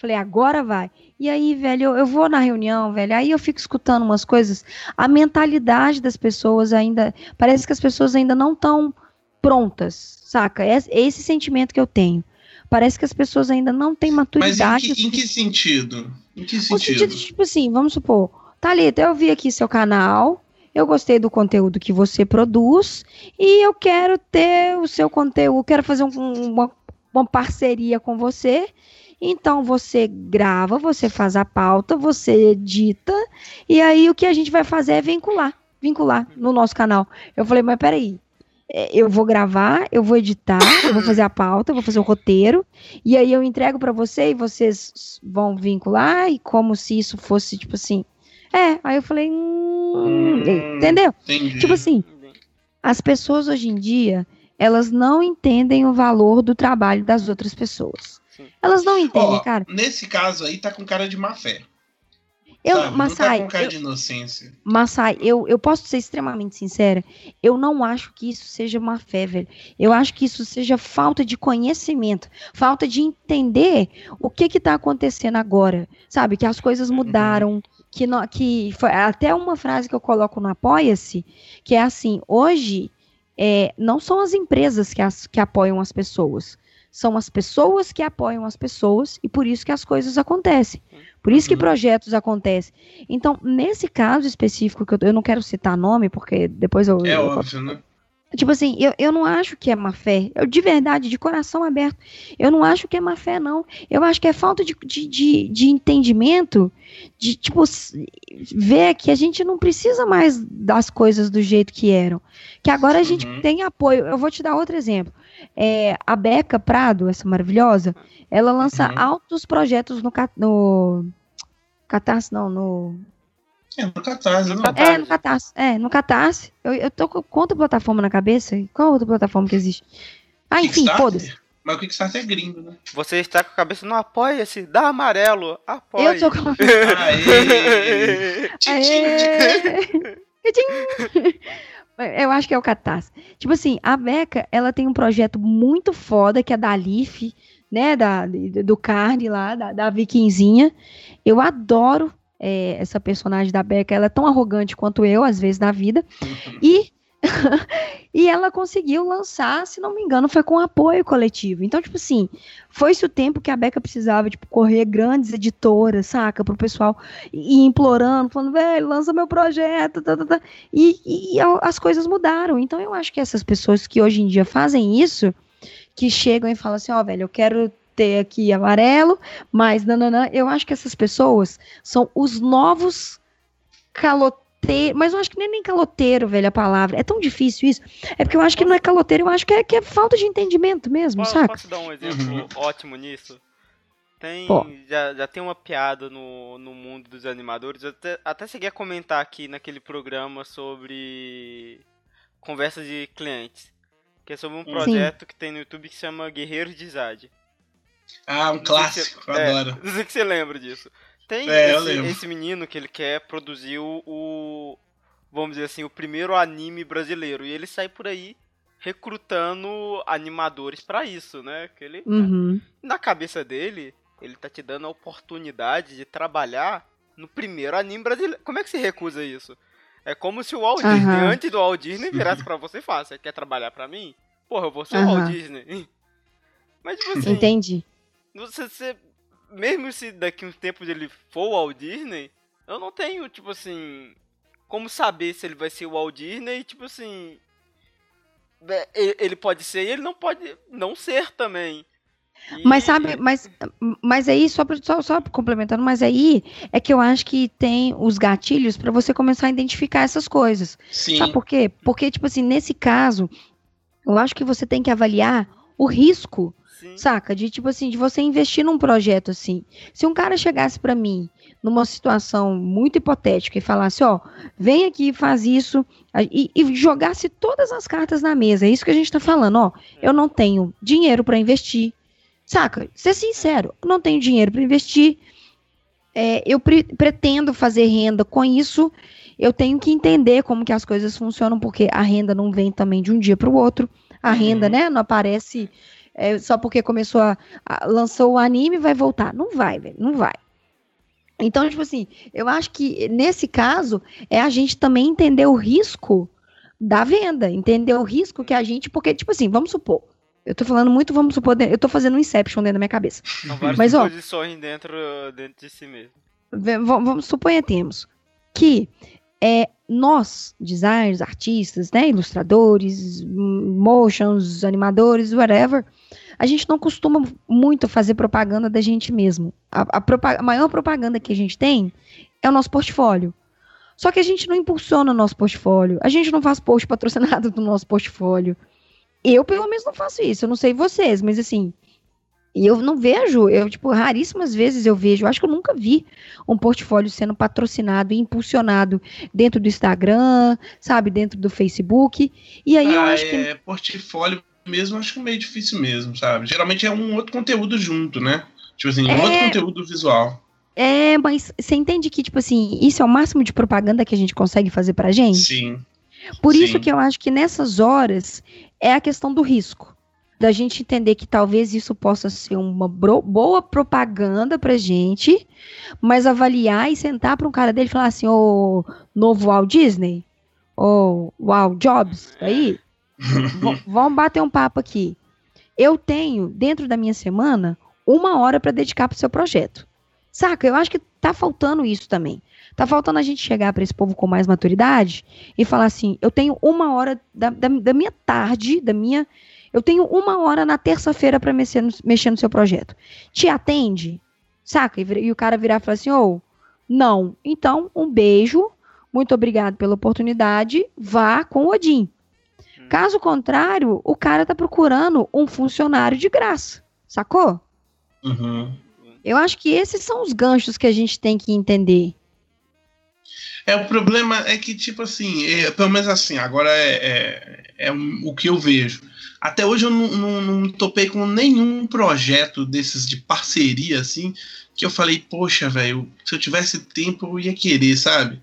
Falei, agora vai. E aí, velho, eu, eu, vou na reunião, velho, aí eu fico escutando umas coisas. A mentalidade das pessoas ainda. Parece que as pessoas ainda não estão prontas, saca? É, é, esse sentimento que eu tenho. Parece que as pessoas ainda não têm maturidade. Mas em que, em que sentido? Em que sentido? O sentido, tipo assim, vamos supor, Thalita, eu vi aqui seu canal, eu gostei do conteúdo que você produz e eu quero ter o seu conteúdo, quero fazer um, uma, uma parceria com você. Então você grava, você faz a pauta, você edita, e aí o que a gente vai fazer é vincular, vincular no nosso canal. Eu falei, mas peraí, é, eu vou gravar, eu vou editar, eu vou fazer a pauta, eu vou fazer o roteiro, e aí eu entrego para você e vocês vão vincular, e como se isso fosse, tipo assim, é, aí eu falei, hum, hum, entendeu? Entendi. Tipo assim, as pessoas hoje em dia, elas não entendem o valor do trabalho das outras pessoas. Sim. Elas não entendem, oh, cara. Nesse caso aí, tá com cara de má fé. Eu, Sabe? Massai, não tá com cara eu, de inocência. Massai, eu, eu posso ser extremamente sincera. Eu não acho que isso seja má fé, velho. Eu acho que isso seja falta de conhecimento, falta de entender o que que tá acontecendo agora. Sabe? Que as coisas uhum. mudaram, uhum que, no, que foi até uma frase que eu coloco no Apoia-se, que é assim: hoje é, não são as empresas que, as, que apoiam as pessoas, são as pessoas que apoiam as pessoas e por isso que as coisas acontecem. Por isso que uhum. projetos acontecem. Então, nesse caso específico, que eu, eu não quero citar nome, porque depois eu. É eu, óbvio, né? Tipo assim, eu, eu não acho que é má fé. Eu, de verdade, de coração aberto, eu não acho que é má fé, não. Eu acho que é falta de, de, de, de entendimento, de, tipo, ver que a gente não precisa mais das coisas do jeito que eram. Que agora a gente uhum. tem apoio. Eu vou te dar outro exemplo. É, a Beca Prado, essa maravilhosa, ela lança uhum. altos projetos no, no Catarse, não, no É, no Catarse, não. É, no Catarse. É, no Catarse. Eu, eu tô com quanta plataforma na cabeça? Qual outra plataforma que existe? Ah, enfim, foda-se. Mas o Kickstarter é gringo, né? Você está com a cabeça no apoia-se, dá amarelo, apoia. Eu tô com a! Eu acho que é o Catarse. Tipo assim, a Beca, ela tem um projeto muito foda, que é da Leaf, né, da, do Carne lá, da, da Vikingzinha. Eu adoro é, essa personagem da Becca, ela é tão arrogante quanto eu, às vezes, na vida. E e ela conseguiu lançar, se não me engano, foi com apoio coletivo. Então, tipo assim, foi-se o tempo que a Beca precisava, tipo, correr grandes editoras, saca, pro pessoal e implorando, falando, velho, lança meu projeto, tá, tá, tá. E, e, as coisas mudaram. Então, eu acho que essas pessoas que hoje em dia fazem isso, que chegam e falam assim, ó, oh, velho, eu quero ter aqui amarelo, mas nananã, eu acho que essas pessoas são os novos caloteiros, mas eu acho que nem, nem caloteiro, velho, a palavra. É tão difícil isso. É porque eu acho que não é caloteiro, eu acho que é, que é falta de entendimento mesmo, posso, saca? Posso dar um exemplo uhum. ótimo nisso? Tem, já, já tem uma piada no, no mundo dos animadores. Eu até, até cheguei a comentar aqui naquele programa sobre conversas de clientes. Que é sobre um projeto Sim. que tem no YouTube que se chama Guerreiros de Zad. Ah, um clássico, você, eu é, adoro. Não sei que você lembra disso. Tem é, esse, esse, menino que ele quer produzir o, o, vamos dizer assim, o primeiro anime brasileiro. E ele sai por aí recrutando animadores para isso, né? Que ele, uhum. Na cabeça dele, ele tá te dando a oportunidade de trabalhar no primeiro anime brasileiro. Como é que se recusa isso? É como se o Walt uhum. Disney, antes do Walt Disney, virasse para você e falasse, você quer trabalhar para mim? Porra, eu vou ser uhum. o Walt Disney. Mas, tipo assim... Entendi. Você, você, mesmo se daqui uns tempos ele for o Walt Disney, eu não tenho, tipo assim, como saber se ele vai ser o Walt Disney, tipo assim, é, ele pode ser e ele não pode não ser também. E... Mas sabe, mas, mas aí, só, só, só complementando, mas aí é que eu acho que tem os gatilhos para você começar a identificar essas coisas. Sim. Sabe por quê? Porque, tipo assim, nesse caso, eu acho que você tem que avaliar o risco Sim. Saca? De tipo assim, de você investir num projeto assim. Se um cara chegasse para mim numa situação muito hipotética e falasse, ó, vem aqui, faz isso, e, e, jogasse todas as cartas na mesa, é isso que a gente tá falando, ó, eu não tenho dinheiro para investir, saca? Ser sincero, não tenho dinheiro para investir, é, eu pre pretendo fazer renda com isso, eu tenho que entender como que as coisas funcionam, porque a renda não vem também de um dia para o outro, a renda, uhum. né, não aparece é, só porque começou a, a, lançou o anime vai voltar. Não vai, velho, não vai. Então, tipo assim, eu acho que nesse caso é a gente também entender o risco da venda, entender o risco que a gente, porque, tipo assim, vamos supor, eu tô falando muito, vamos supor, eu tô fazendo um Inception dentro da minha cabeça. São várias Mas, ó, dentro, dentro de si mesmo. Vamos suponhamos que é, nós, designers, artistas, né, ilustradores, motions, animadores, whatever, a gente não costuma muito fazer propaganda da gente mesmo. A, a, a maior propaganda que a gente tem é o nosso portfólio. Só que a gente não impulsiona o nosso portfólio. A gente não faz post patrocinado do nosso portfólio. Eu, pelo menos, não faço isso. Eu não sei vocês, mas assim, e eu não vejo, eu, tipo, raríssimas vezes eu vejo, eu acho que eu nunca vi um portfólio sendo patrocinado e impulsionado dentro do Instagram, sabe, dentro do Facebook. E aí ah, eu acho é, que. Portfólio mesmo, acho que é meio difícil mesmo, sabe? Geralmente é um outro conteúdo junto, né? Tipo assim, um é... outro conteúdo visual. É, mas você entende que, tipo assim, isso é o máximo de propaganda que a gente consegue fazer pra gente? Sim. Por Sim. isso que eu acho que nessas horas é a questão do risco da gente entender que talvez isso possa ser uma boa propaganda pra gente, mas avaliar e sentar para um cara dele e falar assim, ô novo Walt Disney, ô Walt Jobs, aí, vamos bater um papo aqui. Eu tenho, dentro da minha semana, uma hora para dedicar pro seu projeto. Saca? Eu acho que tá faltando isso também. Tá faltando a gente chegar para esse povo com mais maturidade e falar assim: eu tenho uma hora da, da, da minha tarde, da minha eu tenho uma hora na terça-feira para mexer, no, mexer no seu projeto. Te atende? Saca? E, e o cara virar e falar assim: ô, oh, não. Então, um beijo. Muito obrigado pela oportunidade. Vá com o Odin. Caso contrário, o cara tá procurando um funcionário de graça. Sacou? Uhum. Eu acho que esses são os ganchos que a gente tem que entender. É, o problema é que, tipo assim, é, pelo menos assim, agora é, é, é um, o que eu vejo. Até hoje eu não, não, não, topei com nenhum projeto desses de parceria, assim, que eu falei, poxa, velho, se eu tivesse tempo eu ia querer, sabe?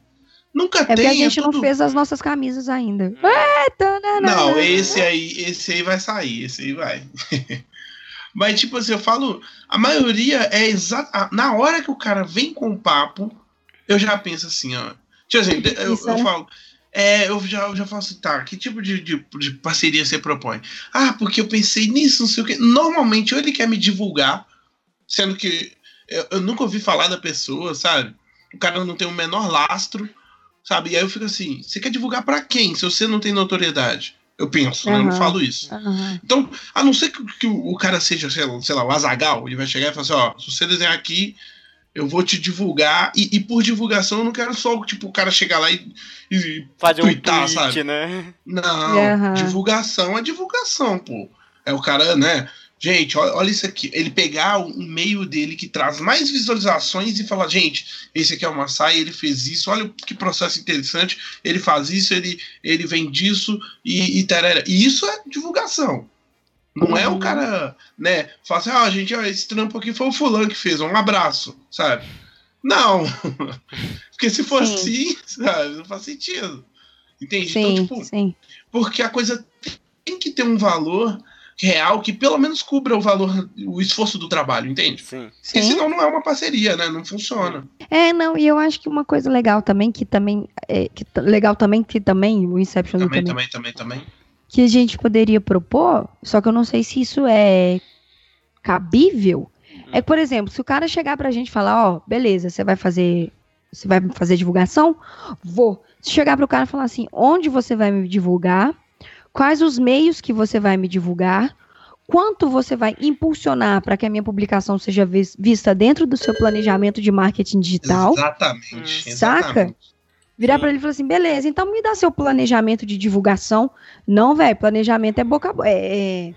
Nunca é tem. Porque a gente é tudo... não fez as nossas camisas ainda. É, não, esse aí, esse aí vai sair, esse aí vai. Mas, tipo assim, eu falo, a maioria é exata. Na hora que o cara vem com o papo, eu já penso assim, ó. Tipo assim, eu, eu, eu falo. É, eu já, eu já falo assim, tá, que tipo de, de, de, parceria você propõe? Ah, porque eu pensei nisso, não sei o quê. Normalmente, ou ele quer me divulgar, sendo que eu, eu nunca ouvi falar da pessoa, sabe? O cara não tem o menor lastro, sabe? E aí eu fico assim, você quer divulgar para quem, se você não tem notoriedade? Eu penso, uhum. né? Eu não falo isso. Uhum. Então, a não ser que, que o, o, cara seja, sei lá, sei lá, o Azagal, ele vai chegar e falar assim, ó, se você desenhar aqui, eu vou te divulgar. E, e, por divulgação eu não quero só, tipo, o cara chegar lá e, e fazer twittar, um tweet, sabe? né? Não, uhum. divulgação é divulgação, pô. É o cara, né? Gente, olha, isso aqui. Ele pegar o meio dele que traz mais visualizações e falar, gente, esse aqui é o Massai, ele fez isso, olha que processo interessante, ele faz isso, ele, ele vem disso e, e tarara. E isso é divulgação. Não uhum. é o uhum. cara, né, falar assim, ah, gente, ó, esse trampo aqui foi o fulano que fez, um abraço, sabe? Não. Porque se for sim. assim, sabe, não faz sentido. Entende? Sim, então, tipo, sim. porque a coisa tem que ter um valor real que pelo menos cubra o valor, o esforço do trabalho, entende? Sim. Porque Sim. senão não é uma parceria, né? Não funciona. É, não, e eu acho que uma coisa legal também, que também, é, que legal também, que também, o Inception também, também, também, também, que a gente poderia propor, só que eu não sei se isso é cabível, hum. é, por exemplo, se o cara chegar pra gente e falar, ó, beleza, você vai fazer, você vai fazer divulgação? Vou. Se chegar pro cara e falar assim, onde você vai me divulgar? Quais os meios que você vai me divulgar, quanto você vai impulsionar para que a minha publicação seja vista dentro do seu planejamento de marketing digital. Exatamente. Saca? Exatamente. Virar para ele e falar assim, beleza, então me dá seu planejamento de divulgação. Não, velho, planejamento é boca a é, é,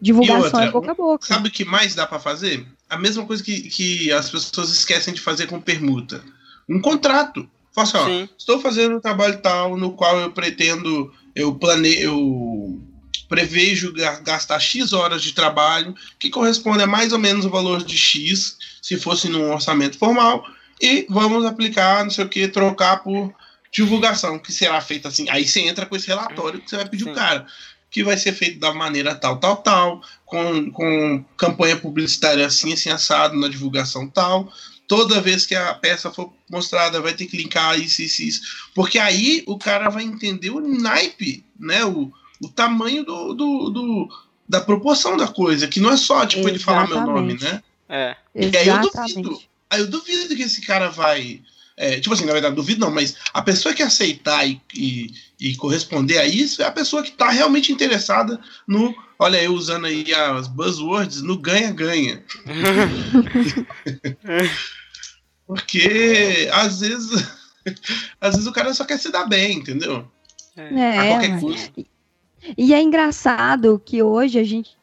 divulgação outra, é boca a boca. Sabe o que mais dá para fazer? A mesma coisa que, que as pessoas esquecem de fazer com permuta. Um contrato. Fala assim, ó, estou fazendo um trabalho tal no qual eu pretendo eu planejo, eu prevejo gastar X horas de trabalho, que corresponde a mais ou menos o valor de X, se fosse num orçamento formal, e vamos aplicar, não sei o que, trocar por divulgação, que será feita assim. Aí você entra com esse relatório que você vai pedir Sim. o cara, que vai ser feito da maneira tal, tal, tal, com, com campanha publicitária assim, assim, assado, na divulgação tal, toda vez que a peça for mostrada vai ter que linkar isso, isso, isso. Porque aí o cara vai entender o naipe, né? O, o tamanho do, do, do da proporção da coisa, que não é só, tipo, Exatamente. ele falar meu nome, né? É. E aí eu duvido. Aí eu duvido que esse cara vai. É, tipo assim, na verdade, duvido não, mas a pessoa que aceitar e, e, e corresponder a isso é a pessoa que está realmente interessada no. Olha, eu usando aí as buzzwords, no ganha-ganha. Porque às vezes. às vezes o cara só quer se dar bem, entendeu? É, a qualquer custo. E é engraçado que hoje a gente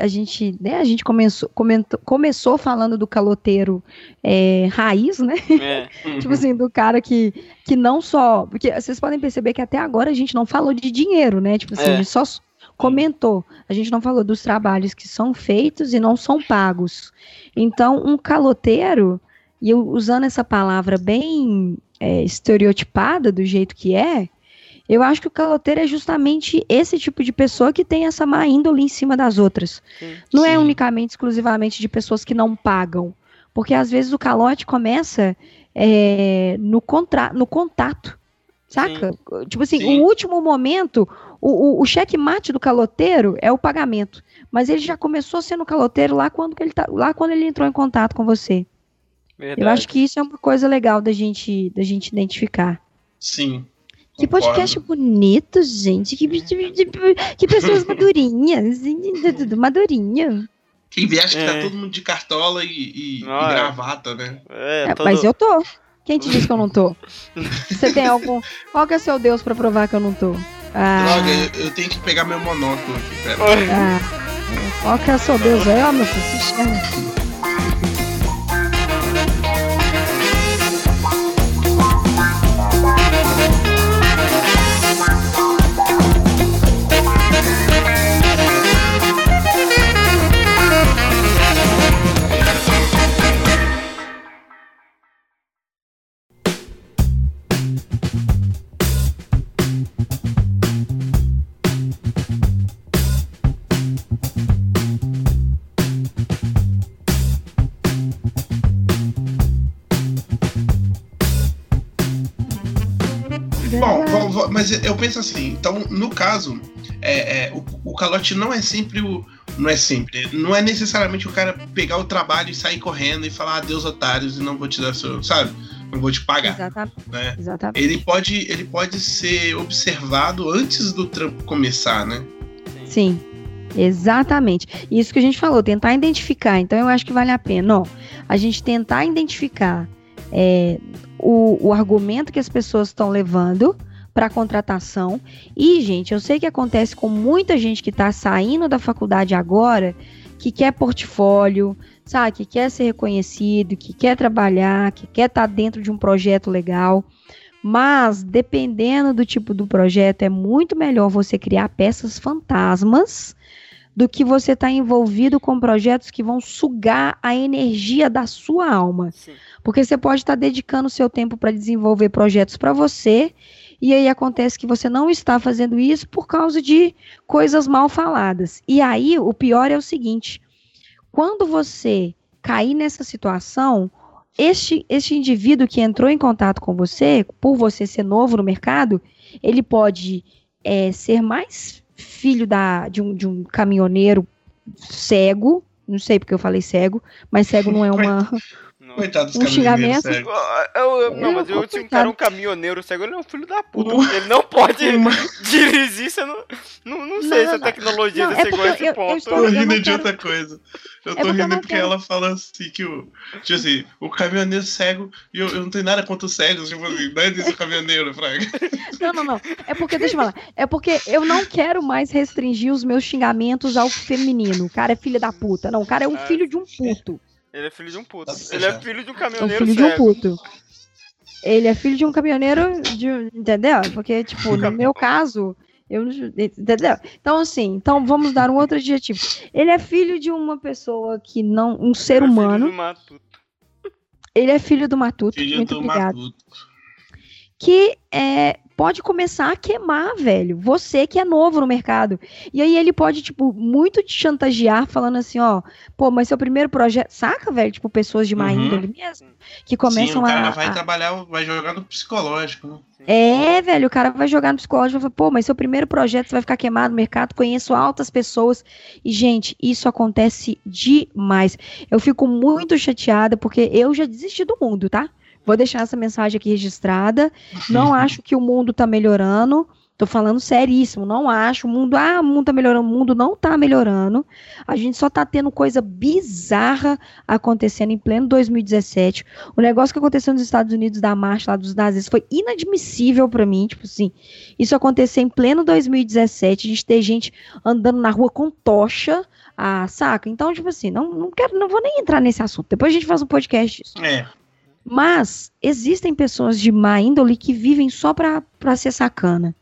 a gente, né, a gente começou, comentou, começou falando do caloteiro é, raiz, né? É. tipo assim, do cara que, que não só. Porque vocês podem perceber que até agora a gente não falou de dinheiro, né? Tipo assim, é. a gente só comentou. A gente não falou dos trabalhos que são feitos e não são pagos. Então, um caloteiro, e eu usando essa palavra bem é, estereotipada do jeito que é, eu acho que o caloteiro é justamente esse tipo de pessoa que tem essa má índole em cima das outras. Sim. Não é unicamente, exclusivamente de pessoas que não pagam. Porque às vezes o calote começa é, no, contra no contato. Saca? Sim. Tipo assim, Sim. o último momento, o, o, o cheque-mate do caloteiro é o pagamento. Mas ele já começou sendo caloteiro lá quando, ele, tá, lá quando ele entrou em contato com você. Verdade. Eu acho que isso é uma coisa legal da gente, da gente identificar. Sim. Que podcast bonito, gente. Que, que pessoas madurinhas. Tudo madurinho. Quem vê acha que tá é. todo mundo de cartola e, e, e gravata, né? É, é, todo... Mas eu tô. Quem te disse que eu não tô? Você tem algum. Qual que é seu Deus pra provar que eu não tô? Ah. Droga, eu, eu tenho que pegar meu monóculo aqui, pera. Ah. Qual que é seu Deus aí, ó, meu filho? Se chama. Mas eu penso assim, então, no caso, é, é, o, o calote não é sempre o. Não é sempre. Não é necessariamente o cara pegar o trabalho e sair correndo e falar adeus, otários, e não vou te dar seu. Sabe? Não vou te pagar. Exatamente. Né? Exatamente. Ele, pode, ele pode ser observado antes do trampo começar, né? Sim. Exatamente. Isso que a gente falou, tentar identificar. Então eu acho que vale a pena. Ó, a gente tentar identificar é, o, o argumento que as pessoas estão levando para contratação. E, gente, eu sei que acontece com muita gente que está saindo da faculdade agora, que quer portfólio, sabe, que quer ser reconhecido, que quer trabalhar, que quer estar tá dentro de um projeto legal. Mas, dependendo do tipo do projeto, é muito melhor você criar peças fantasmas do que você estar tá envolvido com projetos que vão sugar a energia da sua alma. Sim. Porque você pode estar tá dedicando o seu tempo para desenvolver projetos para você, e aí acontece que você não está fazendo isso por causa de coisas mal faladas. E aí o pior é o seguinte: quando você cair nessa situação, este, este indivíduo que entrou em contato com você, por você ser novo no mercado, ele pode é, ser mais filho da, de, um, de um caminhoneiro cego, não sei porque eu falei cego, mas cego não é uma. Coitado dos um xingamento. Eu, eu, não, mas eu tinha um cara, um caminhoneiro cego, ele é um filho da puta. Ele não pode dirigir, você não. Não, não sei não, se a tecnologia não, chegou a esse eu, ponto. Eu estou rindo de outra coisa. Eu tô é rindo porque ela fala assim que o. Tipo assim, o caminhoneiro cego, e eu, eu não tenho nada contra os cegos, tipo assim, não é disso caminhoneiro, Fraga. Não, não, não. É porque, deixa eu falar, é porque eu não quero mais restringir os meus xingamentos ao feminino. O cara é filho da puta. Não, o cara é um é. filho de um puto. Ele é filho de um puto. Nossa, ele é filho de um caminhoneiro. É filho cego. de um puto. Ele é filho de um caminhoneiro, de, entendeu? Porque, tipo, no meu caso, eu, entendeu? Então, assim, então vamos dar um outro adjetivo. Ele é filho de uma pessoa que não. Um ser é humano. Filho do Matuto. Ele é filho do Matuto. Filho muito do obrigado. Matuto. Que é, pode começar a queimar, velho. Você que é novo no mercado. E aí ele pode, tipo, muito te chantagear, falando assim, ó, pô, mas seu primeiro projeto. Saca, velho? Tipo, pessoas de má uhum. índole mesmo. Que começam Sim, o cara a. vai trabalhar, vai jogar no psicológico, né? É, velho, o cara vai jogar no psicológico e vai falar, pô, mas seu primeiro projeto você vai ficar queimado no mercado, conheço altas pessoas. E, gente, isso acontece demais. Eu fico muito chateada porque eu já desisti do mundo, tá? Vou deixar essa mensagem aqui registrada. Não acho que o mundo está melhorando. Tô falando seríssimo, não acho. O mundo, ah, o mundo tá melhorando. O mundo não tá melhorando. A gente só tá tendo coisa bizarra acontecendo em pleno 2017. O negócio que aconteceu nos Estados Unidos da marcha lá dos nazistas foi inadmissível para mim. Tipo assim, isso acontecer em pleno 2017. A gente ter gente andando na rua com tocha. Ah, saca? Então, tipo assim, não, não quero, não vou nem entrar nesse assunto. Depois a gente faz um podcast disso. É. Mas existem pessoas de má índole que vivem só para ser sacana.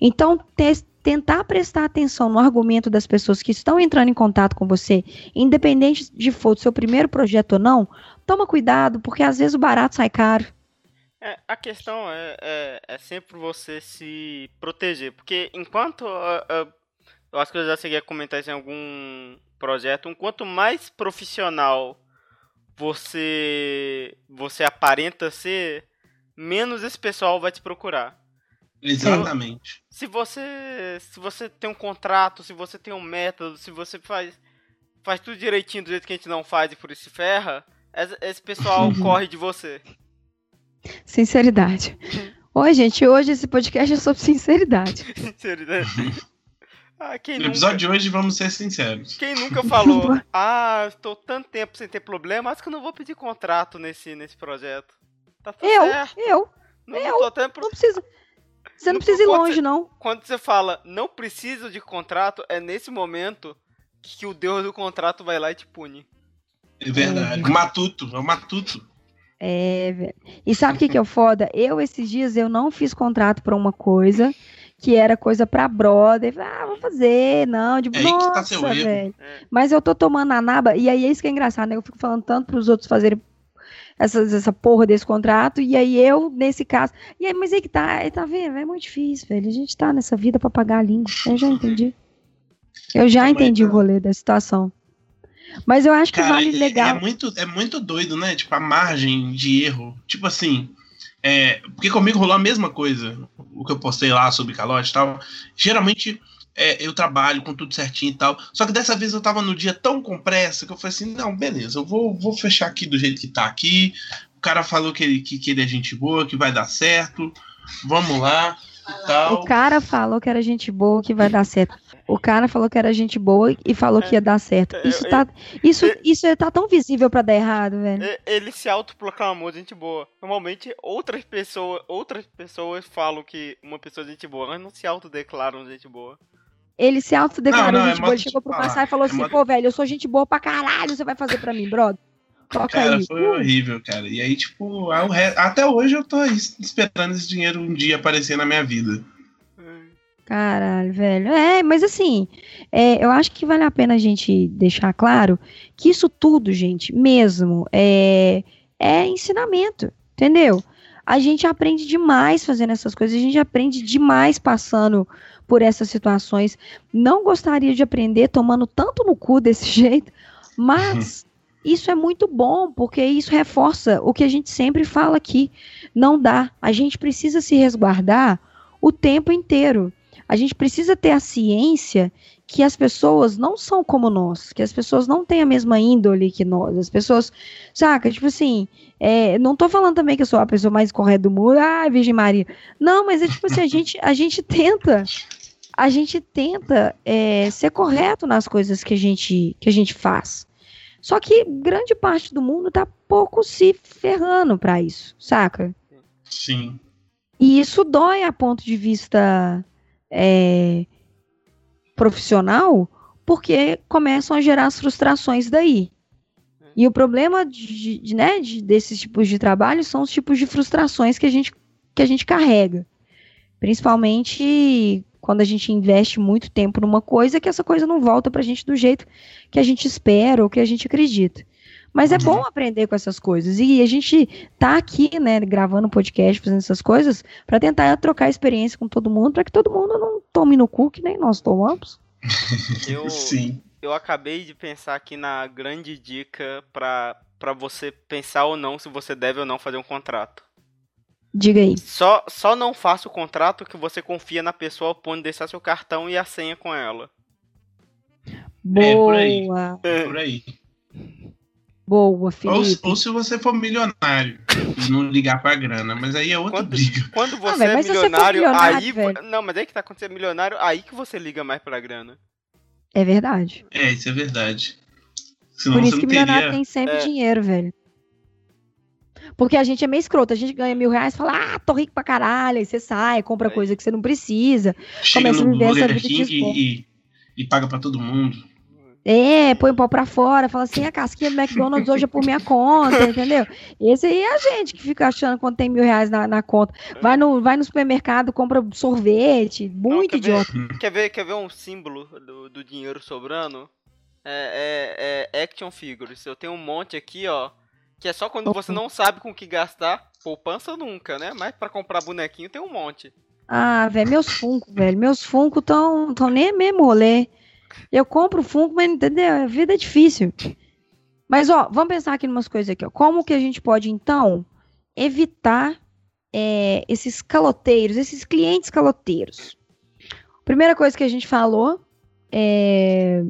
Então, te, tentar prestar atenção no argumento das pessoas que estão entrando em contato com você, independente de for o seu primeiro projeto ou não, toma cuidado, porque às vezes o barato sai caro. É, a questão é, é, é, sempre você se proteger, porque enquanto. Eu acho que eu já cheguei a comentar isso em algum projeto, um quanto mais profissional você você aparenta ser, menos esse pessoal vai te procurar. Exatamente. Se você se você tem um contrato, se você tem um método, se você faz faz tudo direitinho do jeito que a gente não faz e por isso se ferra, esse pessoal uhum. corre de você. Sinceridade. Oi, gente, hoje esse podcast é sobre sinceridade. sinceridade. Ah, no nunca... episódio de hoje, vamos ser sinceros. Quem nunca falou, ah, estou tanto tempo sem ter problema, acho que eu não vou pedir contrato nesse, nesse projeto. Tá tudo eu, certo. Eu, não, eu, não, tempo... não precisa. Você não, não precisa ir longe, você, não. Quando você fala, não preciso de contrato, é nesse momento que o deus do contrato vai lá e te pune. É verdade. É. Matuto, é o matuto. É, velho. E sabe o que, que é o foda? Eu, esses dias, eu não fiz contrato pra uma coisa que era coisa pra brother. Ah, vou fazer, não. Tipo, é nossa, tá velho. É. Mas eu tô tomando a naba, e aí é isso que é engraçado, né? Eu fico falando tanto pros outros fazerem essa, essa porra desse contrato, e aí eu, nesse caso. E aí, mas aí que tá, tá vendo? É muito difícil, velho. A gente tá nessa vida pra pagar a língua. Eu já entendi. Eu já entendi o rolê da situação. Mas eu acho que Cara, vale legal. É muito, é muito doido, né? Tipo, a margem de erro. Tipo assim, É, porque comigo rolou a mesma coisa, o que eu postei lá sobre calote e tal. Geralmente é, eu trabalho com tudo certinho e tal. Só que dessa vez eu tava no dia tão com pressa que eu falei assim: não, beleza, eu vou, vou fechar aqui do jeito que tá aqui. O cara falou que ele, que, que ele é gente boa, que vai dar certo. Vamos lá e tal. O cara falou que era gente boa, que vai dar certo. O cara falou que era gente boa e falou que ia dar certo. É, isso tá, isso, isso tá tão visível para dar errado, velho. Ele se autoproclamou gente boa. Normalmente outras pessoas, outras pessoas falam que uma pessoa é gente boa, mas não se autodeclaram gente boa. Ele se autodeclarou não, não, gente é boa, ele chegou pro Massai e falou é assim, pô, velho, eu sou gente boa pra caralho, você vai fazer pra mim, brother? Toca cara, aí. foi horrível, cara. E aí, tipo, até hoje eu tô esperando esse dinheiro um dia aparecer na minha vida. Caralho, velho. É, mas assim, é, eu acho que vale a pena a gente deixar claro que isso tudo, gente, mesmo, é, é ensinamento, entendeu? A gente aprende demais fazendo essas coisas, a gente aprende demais passando por essas situações. Não gostaria de aprender tomando tanto no cu desse jeito, mas isso é muito bom, porque isso reforça o que a gente sempre fala aqui. Não dá. A gente precisa se resguardar o tempo inteiro. A gente precisa ter a ciência que as pessoas não são como nós, que as pessoas não têm a mesma índole que nós. As pessoas, saca? Tipo assim, é, não tô falando também que eu sou a pessoa mais correta do mundo, ah, Virgem Maria. Não, mas é tipo assim, a gente, a gente tenta a gente tenta é, ser correto nas coisas que a gente que a gente faz. Só que grande parte do mundo tá pouco se ferrando para isso, saca? Sim. E isso dói a ponto de vista é, profissional, porque começam a gerar as frustrações daí. E o problema de, de, né, de, desses tipos de trabalho são os tipos de frustrações que a gente, que a gente carrega. Principalmente quando a gente investe muito tempo numa coisa que essa coisa não volta pra gente do jeito que a gente espera ou que a gente acredita. Mas é uhum. bom aprender com essas coisas. E a gente tá aqui, né, gravando podcast, fazendo essas coisas, para tentar trocar experiência com todo mundo, para que todo mundo não tome no cu, que nem nós tomamos. Eu, Sim. Eu acabei de pensar aqui na grande dica para você pensar ou não se você deve ou não fazer um contrato. Diga aí. Só, só não faça o contrato que você confia na pessoa ao ponto de deixar seu cartão e a senha com ela. Boa. É por aí. É por aí. Boa, Felipe. Ou, ou, se você for milionário e não ligar pra grana, mas aí é outra quando, briga. Quando ah, você ah, é milionário, aí. Velho. Não, mas aí que tá acontecendo milionário, aí que você liga mais pra grana. É verdade. É, isso é verdade. Senão Por isso que teria... milionário tem sempre é. dinheiro, velho. Porque a gente é meio escroto, a gente ganha mil reais e fala, ah, tô rico pra caralho, aí você sai, compra é. coisa que você não precisa, Chega começa a viver essa vida de e, e paga pra todo mundo. É, põe o pau pra fora, fala assim, a casquinha do McDonald's hoje é por minha conta, entendeu? Esse aí é a gente que fica achando quando tem mil reais na, na conta. Vai no, vai no supermercado, compra sorvete, muito Não, quer idiota. Ver, quer, ver, quer ver um símbolo do, do dinheiro sobrando? É, é, é action figures. Eu tenho um monte aqui, ó. Que é só quando você não sabe com o que gastar. Poupança nunca, né? Mas para comprar bonequinho tem um monte. Ah, velho, meus Funko, velho. Meus Funko tão, tão nem mesmo rolê. Eu compro Funko, mas entendeu? A vida é difícil. Mas, ó, vamos pensar aqui em umas coisas aqui, ó. Como que a gente pode, então, evitar é, esses caloteiros, esses clientes caloteiros? Primeira coisa que a gente falou é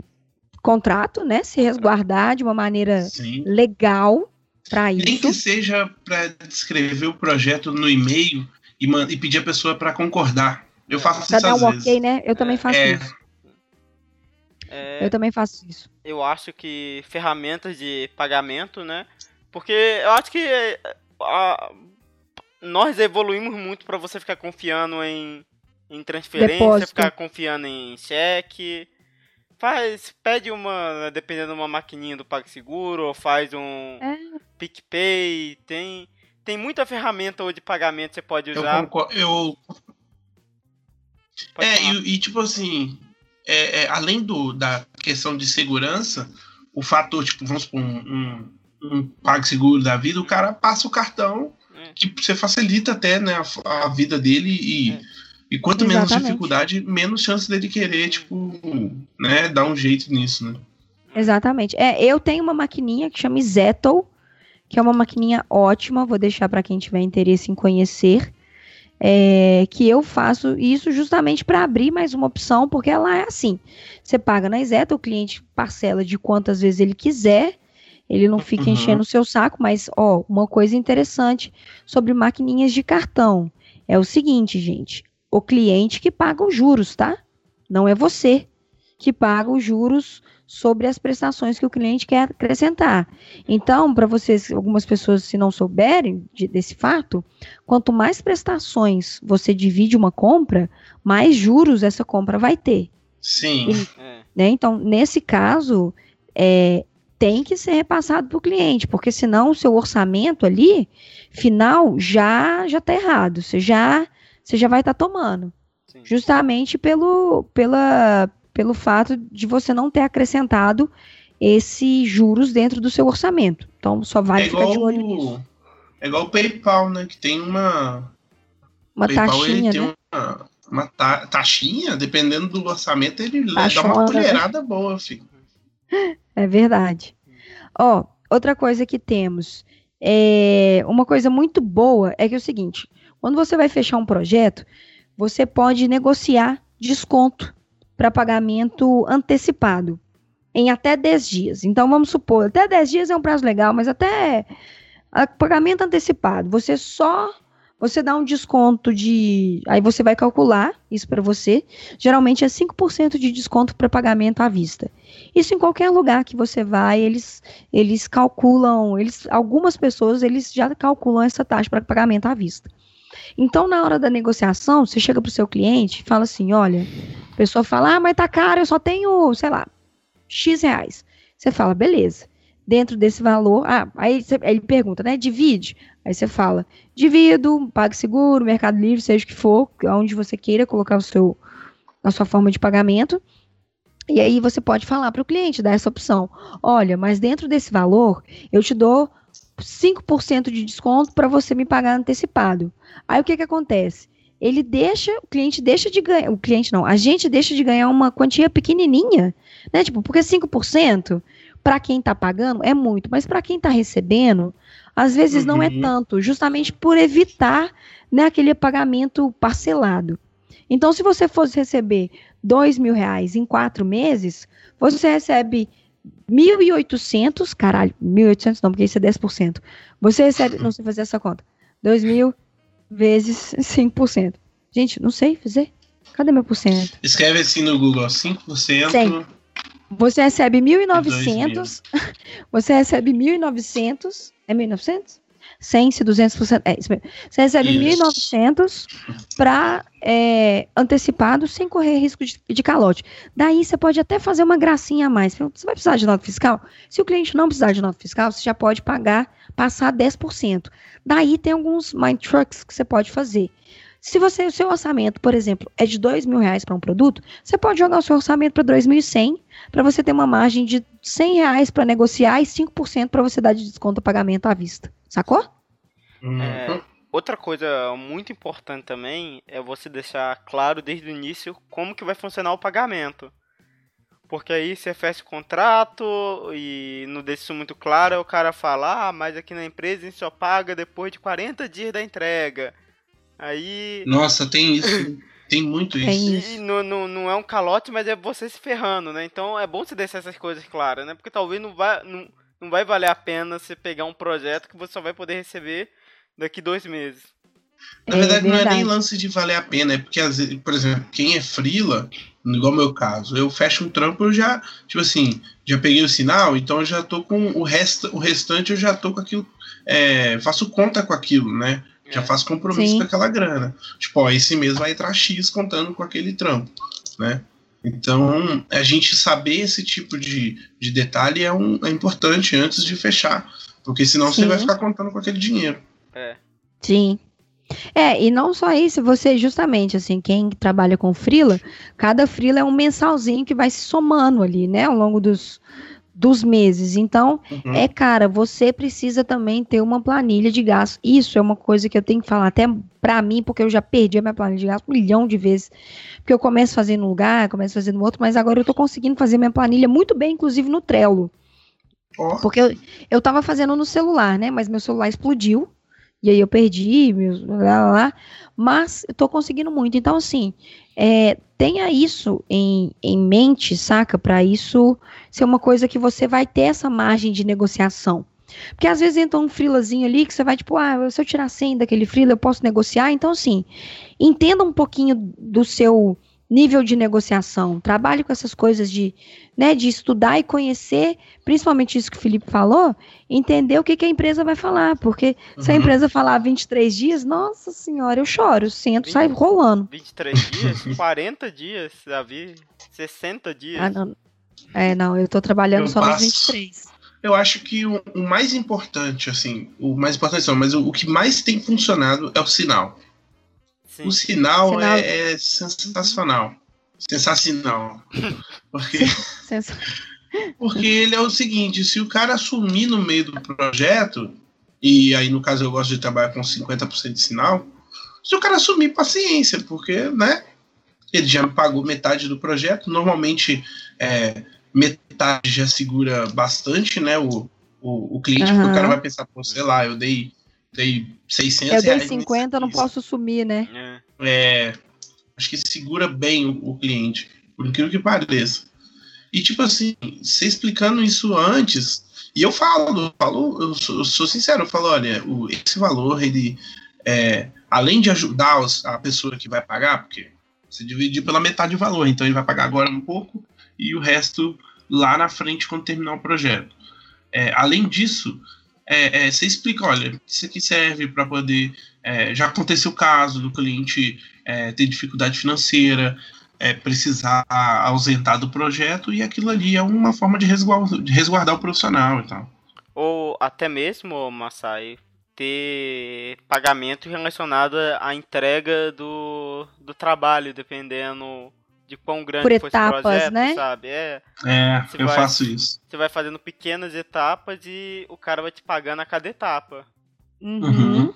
contrato, né? Se resguardar de uma maneira Sim. legal para isso. Nem que seja para descrever o projeto no e-mail e, e pedir a pessoa para concordar. Eu faço pra isso dar um vezes. ok, né? Eu também faço é... isso. É... Eu também faço isso. Eu acho que ferramentas de pagamento, né? Porque eu acho que a... nós evoluímos muito para você ficar confiando em, em transferência, Depósito. ficar confiando em cheque. Faz, pede uma, dependendo de uma maquininha do PagSeguro, ou faz um é. PicPay, tem, tem muita ferramenta de pagamento que você pode usar. Eu, eu... É, e, e, tipo assim, é, é, além do, da questão de segurança, o fator, tipo, vamos supor, um, um, um PagSeguro da vida, o cara passa o cartão, é. que você facilita até né, a, a vida dele e é. E quanto Exatamente. menos dificuldade, menos chance dele querer, tipo, né, dar um jeito nisso, né? Exatamente. É, eu tenho uma maquininha que chama Zettle, que é uma maquininha ótima, vou deixar para quem tiver interesse em conhecer. É, que eu faço isso justamente para abrir mais uma opção, porque ela é assim: você paga na Iseta, o cliente parcela de quantas vezes ele quiser, ele não fica uhum. enchendo o seu saco, mas ó, uma coisa interessante sobre maquininhas de cartão é o seguinte, gente: o cliente que paga os juros, tá? Não é você que paga os juros sobre as prestações que o cliente quer acrescentar. Então, para vocês, algumas pessoas, se não souberem de, desse fato, quanto mais prestações você divide uma compra, mais juros essa compra vai ter. Sim. E, é. né, então, nesse caso, é, tem que ser repassado para o cliente, porque senão o seu orçamento ali, final, já já está errado. Você já, você já vai estar tá tomando. Sim. Justamente pelo, pela, pelo fato de você não ter acrescentado esses juros dentro do seu orçamento. Então só vale é ficar de olho nisso. É igual o PayPal, né? Que tem uma. Uma PayPal, taxinha. Ele né? tem uma, uma ta taxinha, dependendo do orçamento, ele dá uma né? colherada boa, filho. É verdade. Ó, outra coisa que temos. É, uma coisa muito boa é que é o seguinte: quando você vai fechar um projeto, você pode negociar desconto para pagamento antecipado em até 10 dias. Então, vamos supor, até 10 dias é um prazo legal, mas até pagamento antecipado, você só você dá um desconto de. Aí você vai calcular isso para você. Geralmente é 5% de desconto para pagamento à vista. Isso em qualquer lugar que você vai, eles, eles calculam, eles, algumas pessoas eles já calculam essa taxa para pagamento à vista. Então, na hora da negociação, você chega para o seu cliente e fala assim: olha, a pessoa fala, ah, mas tá caro, eu só tenho, sei lá, X reais. Você fala, beleza. Dentro desse valor, ah, aí, você, aí ele pergunta, né? Divide. Aí você fala, divido, seguro, Mercado Livre, seja o que for, onde você queira colocar o seu, a sua forma de pagamento. E aí você pode falar para o cliente, dar essa opção. Olha, mas dentro desse valor, eu te dou 5% de desconto para você me pagar antecipado. Aí o que que acontece? Ele deixa, o cliente deixa de ganhar, o cliente não, a gente deixa de ganhar uma quantia pequenininha, né? Tipo, porque 5% para quem está pagando é muito, mas para quem está recebendo, às vezes uhum. não é uhum. tanto, justamente por evitar né, aquele pagamento parcelado. Então, se você fosse receber dois mil reais em quatro meses, você recebe 1.800, caralho, 1.800 não, porque isso é 10%. Você recebe, não sei fazer essa conta, 2 mil vezes 5%. Gente, não sei fazer. Cadê meu porcento? Escreve assim no Google, 5%. 100. Você recebe 1.900, você recebe 1.900, é 1.900? 100, se 200%, é isso mesmo. Você recebe 1.900 para é, antecipado sem correr risco de, de, calote. Daí você pode até fazer uma gracinha a mais. Você vai precisar de nota fiscal? Se o cliente não precisar de nota fiscal, você já pode pagar, passar 10%. Daí tem alguns mind trucks que você pode fazer. Se você, o seu orçamento, por exemplo, é de dois mil reais para um produto, você pode jogar o seu orçamento para 2.100 para você ter uma margem de 100 reais para negociar e 5% para você dar de desconto a pagamento à vista. Sacou? Uhum. É, outra coisa muito importante também é você deixar claro desde o início como que vai funcionar o pagamento. Porque aí você fecha o contrato e não deixa isso muito claro, o cara fala, ah, mas aqui na empresa a gente só paga depois de 40 dias da entrega. Aí. Nossa, tem isso. tem muito isso. E não, não, não é um calote, mas é você se ferrando, né? Então é bom você deixar essas coisas claras, né? Porque talvez não vai, não, não vai valer a pena você pegar um projeto que você só vai poder receber daqui dois meses. Na verdade, é verdade, não é nem lance de valer a pena, é porque, por exemplo, quem é frila, igual meu caso, eu fecho um trampo, eu já, tipo assim, já peguei o sinal, então eu já tô com o resto, o restante eu já tô com aquilo, é, faço conta com aquilo, né? Já é. faço compromisso Sim. com aquela grana. Tipo, ó, esse mês vai entrar X contando com aquele trampo, né? Então, a gente saber esse tipo de, de detalhe é, um, é importante antes de fechar, porque senão Sim. você vai ficar contando com aquele dinheiro. É. Sim. É, e não só isso, você justamente, assim, quem trabalha com frila, cada frila é um mensalzinho que vai se somando ali, né, ao longo dos, dos meses. Então, uhum. é, cara, você precisa também ter uma planilha de gastos. Isso é uma coisa que eu tenho que falar até para mim, porque eu já perdi a minha planilha de gastos um milhão de vezes. Porque eu começo fazendo um lugar, começo fazendo outro, mas agora eu tô conseguindo fazer minha planilha muito bem, inclusive no Trello. Oh. Porque eu, eu tava fazendo no celular, né? Mas meu celular explodiu. E aí eu perdi, lá, mas eu tô conseguindo muito. Então, assim, é, tenha isso em, em mente, saca? Para isso ser uma coisa que você vai ter essa margem de negociação. Porque às vezes entra um frilazinho ali que você vai, tipo, ah, se eu tirar 100 daquele frila, eu posso negociar. Então, assim, entenda um pouquinho do seu nível de negociação. Trabalhe com essas coisas de, né, de estudar e conhecer, principalmente isso que o Felipe falou, entender o que, que a empresa vai falar. Porque uhum. se a uhum. empresa falar 23 dias, nossa senhora, eu choro, sento, 20, sai rolando. 23 dias? 40 dias, Davi? 60 dias? Ah, não. É, não, eu tô trabalhando eu só passo. nos 23 eu acho que o, o, mais importante, assim, o mais importante não, mas o, o, que mais tem funcionado é o sinal. Sim. O sinal, sinal... É, é, sensacional. Sensacional. Porque, porque ele é o seguinte, se o cara assumir no meio do projeto, e aí no caso eu gosto de trabalhar com 50% de sinal, se o cara assumir paciência, porque, né, ele já me pagou metade do projeto, normalmente é, metade já segura bastante, né, o, o, o cliente, uhum. porque o cara vai pensar, pô, sei lá, eu dei, dei 600 Eu dei 50, eu não posso sumir, né? É, é, acho que segura bem o, o cliente, por incrível que pareça. E, tipo assim, você explicando isso antes, e eu falo, falo eu sou, eu sou sincero, eu falo, olha, o, esse valor, ele, é, além de ajudar os, a pessoa que vai pagar, porque você dividir pela metade do valor, então ele vai pagar agora um pouco, e o resto lá na frente quando terminar o projeto. É, além disso, é, é, você explica, olha, isso aqui serve para poder. É, já aconteceu o caso do cliente é, ter dificuldade financeira, é, precisar ausentar do projeto, e aquilo ali é uma forma de resguardar, de resguardar o profissional e tal. Ou até mesmo, Masai, ter pagamento relacionado à entrega do, do trabalho, dependendo de quão grande Por etapas, projeto, né? sabe? É, é eu vai, faço isso. Você vai fazendo pequenas etapas e o cara vai te pagando a cada etapa. Uhum. uhum.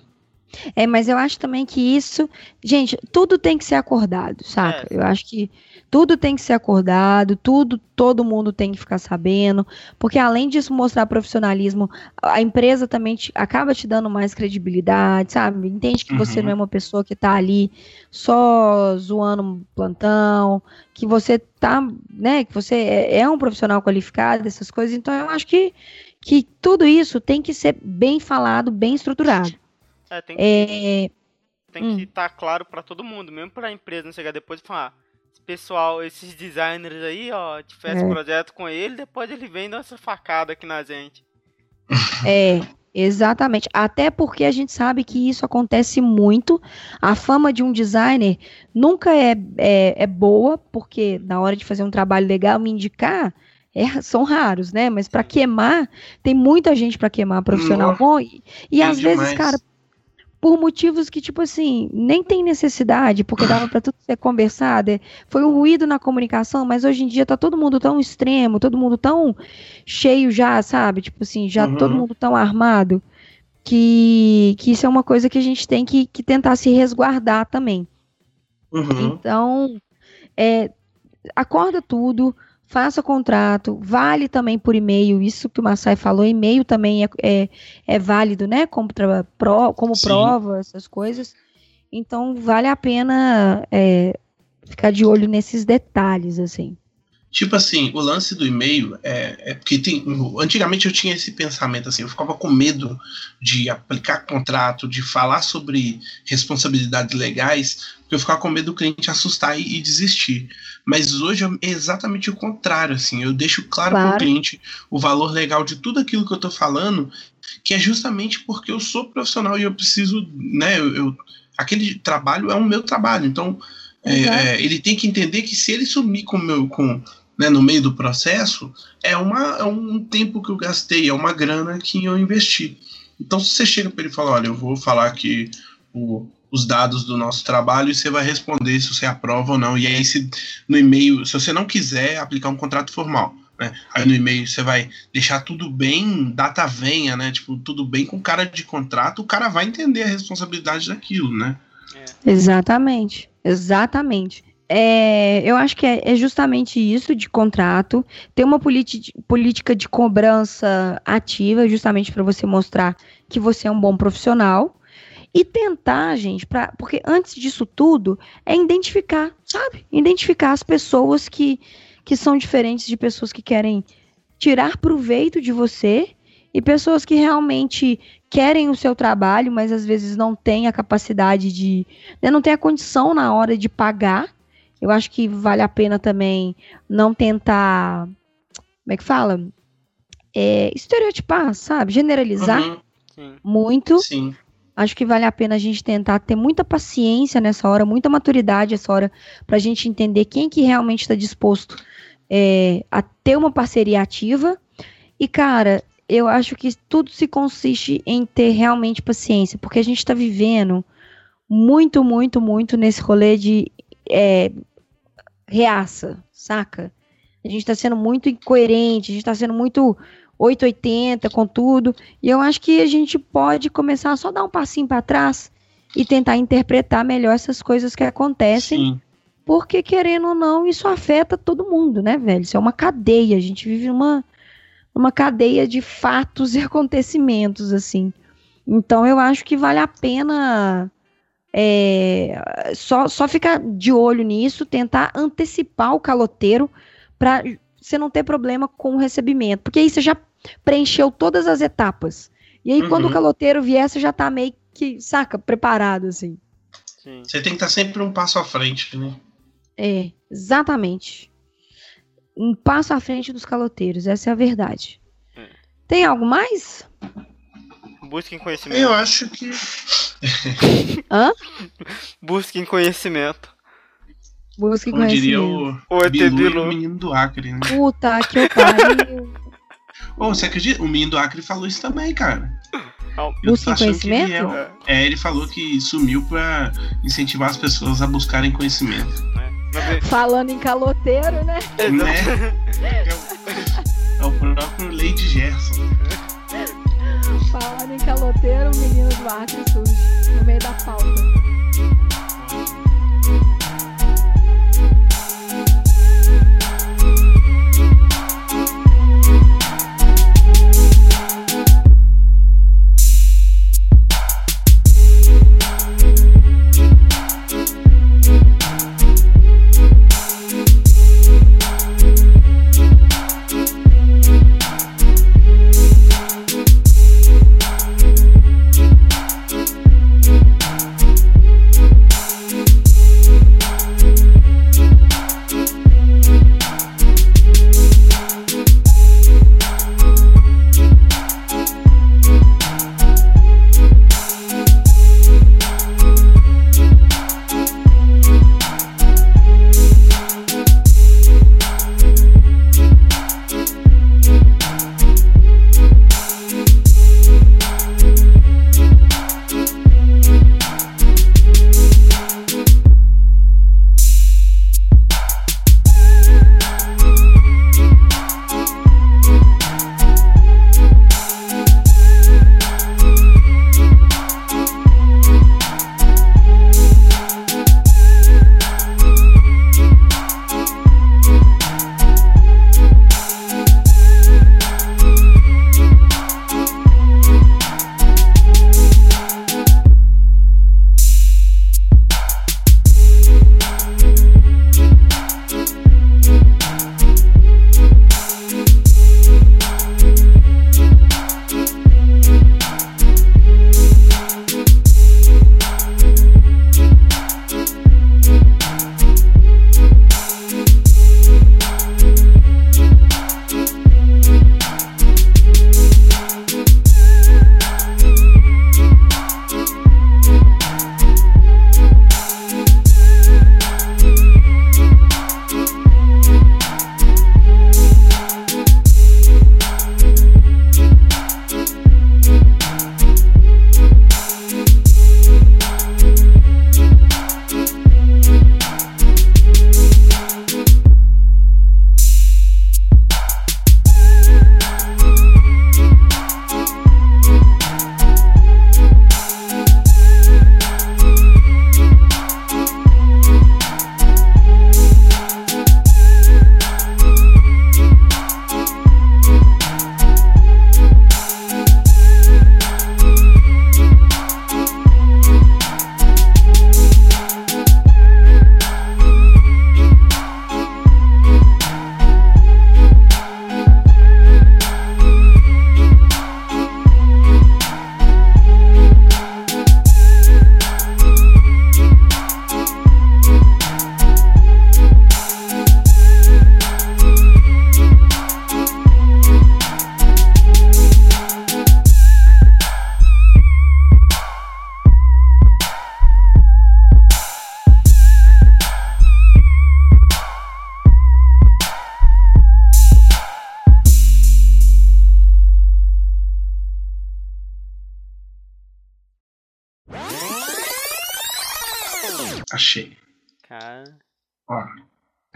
É, mas eu acho também que isso, gente, tudo tem que ser acordado, saca? É. Eu acho que tudo tem que ser acordado, tudo, todo mundo tem que ficar sabendo, porque além disso mostrar profissionalismo, a empresa também te, acaba te dando mais credibilidade, sabe? Entende que uhum. você não é uma pessoa que tá ali só zoando plantão, que você tá, né, que você é, é um profissional qualificado, essas coisas. Então eu acho que que tudo isso tem que ser bem falado, bem estruturado. É, tem que é... tem que estar hum. tá claro para todo mundo, mesmo para a empresa não chegar depois e falar, pessoal, esses designers aí, ó, te faz é. projeto com ele, depois ele vem dar essa facada aqui na gente. É, exatamente. Até porque a gente sabe que isso acontece muito. A fama de um designer nunca é, é, é boa, porque na hora de fazer um trabalho legal, me indicar. É, são raros, né? Mas para queimar, tem muita gente para queimar profissional Nossa, bom. E, e às demais. vezes, cara, por motivos que, tipo assim, nem tem necessidade, porque dava para tudo ser conversado. É, foi um ruído na comunicação, mas hoje em dia tá todo mundo tão extremo, todo mundo tão cheio já, sabe? Tipo assim, já uhum. todo mundo tão armado, que, que isso é uma coisa que a gente tem que, que tentar se resguardar também. Uhum. Então, é, acorda tudo, faça contrato, vale também por e-mail, isso que o Massai falou, e-mail também é, é, é válido, né, como, pro, como prova, essas coisas, então vale a pena é, ficar de olho nesses detalhes, assim. Tipo assim, o lance do e-mail é, é porque tem. Antigamente eu tinha esse pensamento assim, eu ficava com medo de aplicar contrato, de falar sobre responsabilidades legais, porque eu ficava com medo do cliente assustar e, e desistir. Mas hoje é exatamente o contrário, assim, eu deixo claro, claro. para o cliente o valor legal de tudo aquilo que eu estou falando, que é justamente porque eu sou profissional e eu preciso, né, eu, eu aquele trabalho é o meu trabalho, então é, é, ele tem que entender que se ele sumir com meu com né, no meio do processo, é, uma, é um tempo que eu gastei, é uma grana que eu investi. Então, se você chega para ele e fala, olha, eu vou falar aqui o, os dados do nosso trabalho e você vai responder se você aprova ou não. E aí, se, no e-mail, se você não quiser aplicar um contrato formal, né, aí no e-mail você vai deixar tudo bem, data venha, né? Tipo, tudo bem com cara de contrato, o cara vai entender a responsabilidade daquilo, né? É. Exatamente, exatamente. É, eu acho que é, é, justamente isso de contrato, ter uma política de cobrança ativa, justamente para você mostrar que você é um bom profissional. E tentar, gente, pra, porque antes disso tudo, é identificar, sabe? Identificar as pessoas que, que são diferentes de pessoas que querem tirar proveito de você e pessoas que realmente querem o seu trabalho, mas às vezes não têm a capacidade de. Né, não tem a condição na hora de pagar. Eu acho que vale a pena também não tentar. Como é que fala? É, estereotipar, sabe? Generalizar uhum. muito. Sim. Acho que vale a pena a gente tentar ter muita paciência nessa hora, muita maturidade nessa hora, para a gente entender quem que realmente está disposto é, a ter uma parceria ativa. E, cara, eu acho que tudo se consiste em ter realmente paciência, porque a gente está vivendo muito, muito, muito nesse rolê de é, reaça, saca? A gente está sendo muito incoerente, a gente está sendo muito 880 com tudo, e eu acho que a gente pode começar a só dar um passinho para trás e tentar interpretar melhor essas coisas que acontecem, Sim. porque querendo ou não, isso afeta todo mundo, né, velho? Isso é uma cadeia, a gente vive numa uma cadeia de fatos e acontecimentos, assim. Então eu acho que vale a pena é, só, só ficar de olho nisso, tentar antecipar o caloteiro para você não ter problema com o recebimento. Porque aí você já preencheu todas as etapas. E aí, uhum. quando o caloteiro vier, você já tá meio que, saca, preparado, assim. Sim. Você tem que estar tá sempre um passo à frente, né? É, exatamente um passo à frente dos caloteiros, essa é a verdade. Hum. Tem algo mais? Busquem conhecimento. Eu acho que. Hã? Busquem conhecimento. Busquem Como conhecimento. diria o, o Bilu, Bilu. o menino do Acre, né? Puta que pariu. Ô, oh, você acredita? O menino do Acre falou isso também, cara. Busquem conhecimento? Ele é, é, ele falou que sumiu pra incentivar as pessoas a buscarem conhecimento. É. Falando em caloteiro, né? É, né? É o próprio Lady Gerson. Falando em caloteiro, o menino do Acre surge no meio da pauta.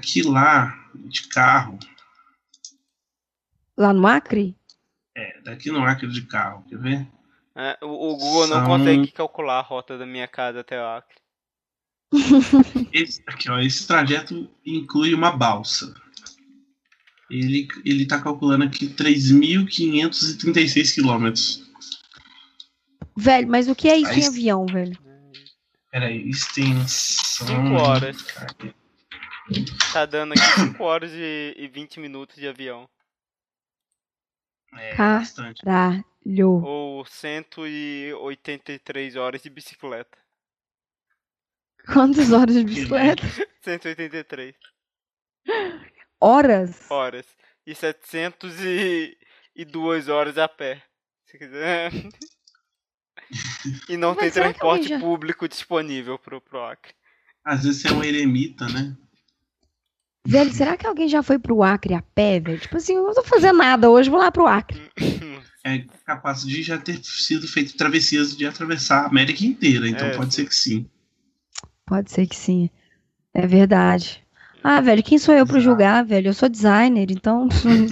Aqui lá, de carro. Lá no Acre? É, daqui no Acre de carro, quer ver? É, o, o, Google São... não consegue calcular a rota da minha casa até o Acre. Esse, aqui, ó, esse trajeto inclui uma balsa. Ele, ele tá calculando aqui 3.536 quilômetros. Velho, mas o que é isso Aí, em avião, velho? Peraí, extensão. 5 horas. Tá dando aqui 5 horas e, e 20 minutos de avião. É, bastante. Caralho. Ou 183 horas de bicicleta. Quantas horas de bicicleta? 183. Horas? Horas. E 702 horas a pé. Se quiser. e não Mas tem transporte já... público disponível pro, pro Acre. Às vezes é um eremita, né? Velho, será que alguém já foi pro Acre a pé, velho? Tipo assim, eu não vou fazer nada hoje, vou lá pro Acre. É capaz de já ter sido feito travessias de atravessar a América inteira, então é, pode ser que sim. Pode ser que sim. É verdade. Ah, velho, quem sou eu para julgar, velho? Eu sou designer, então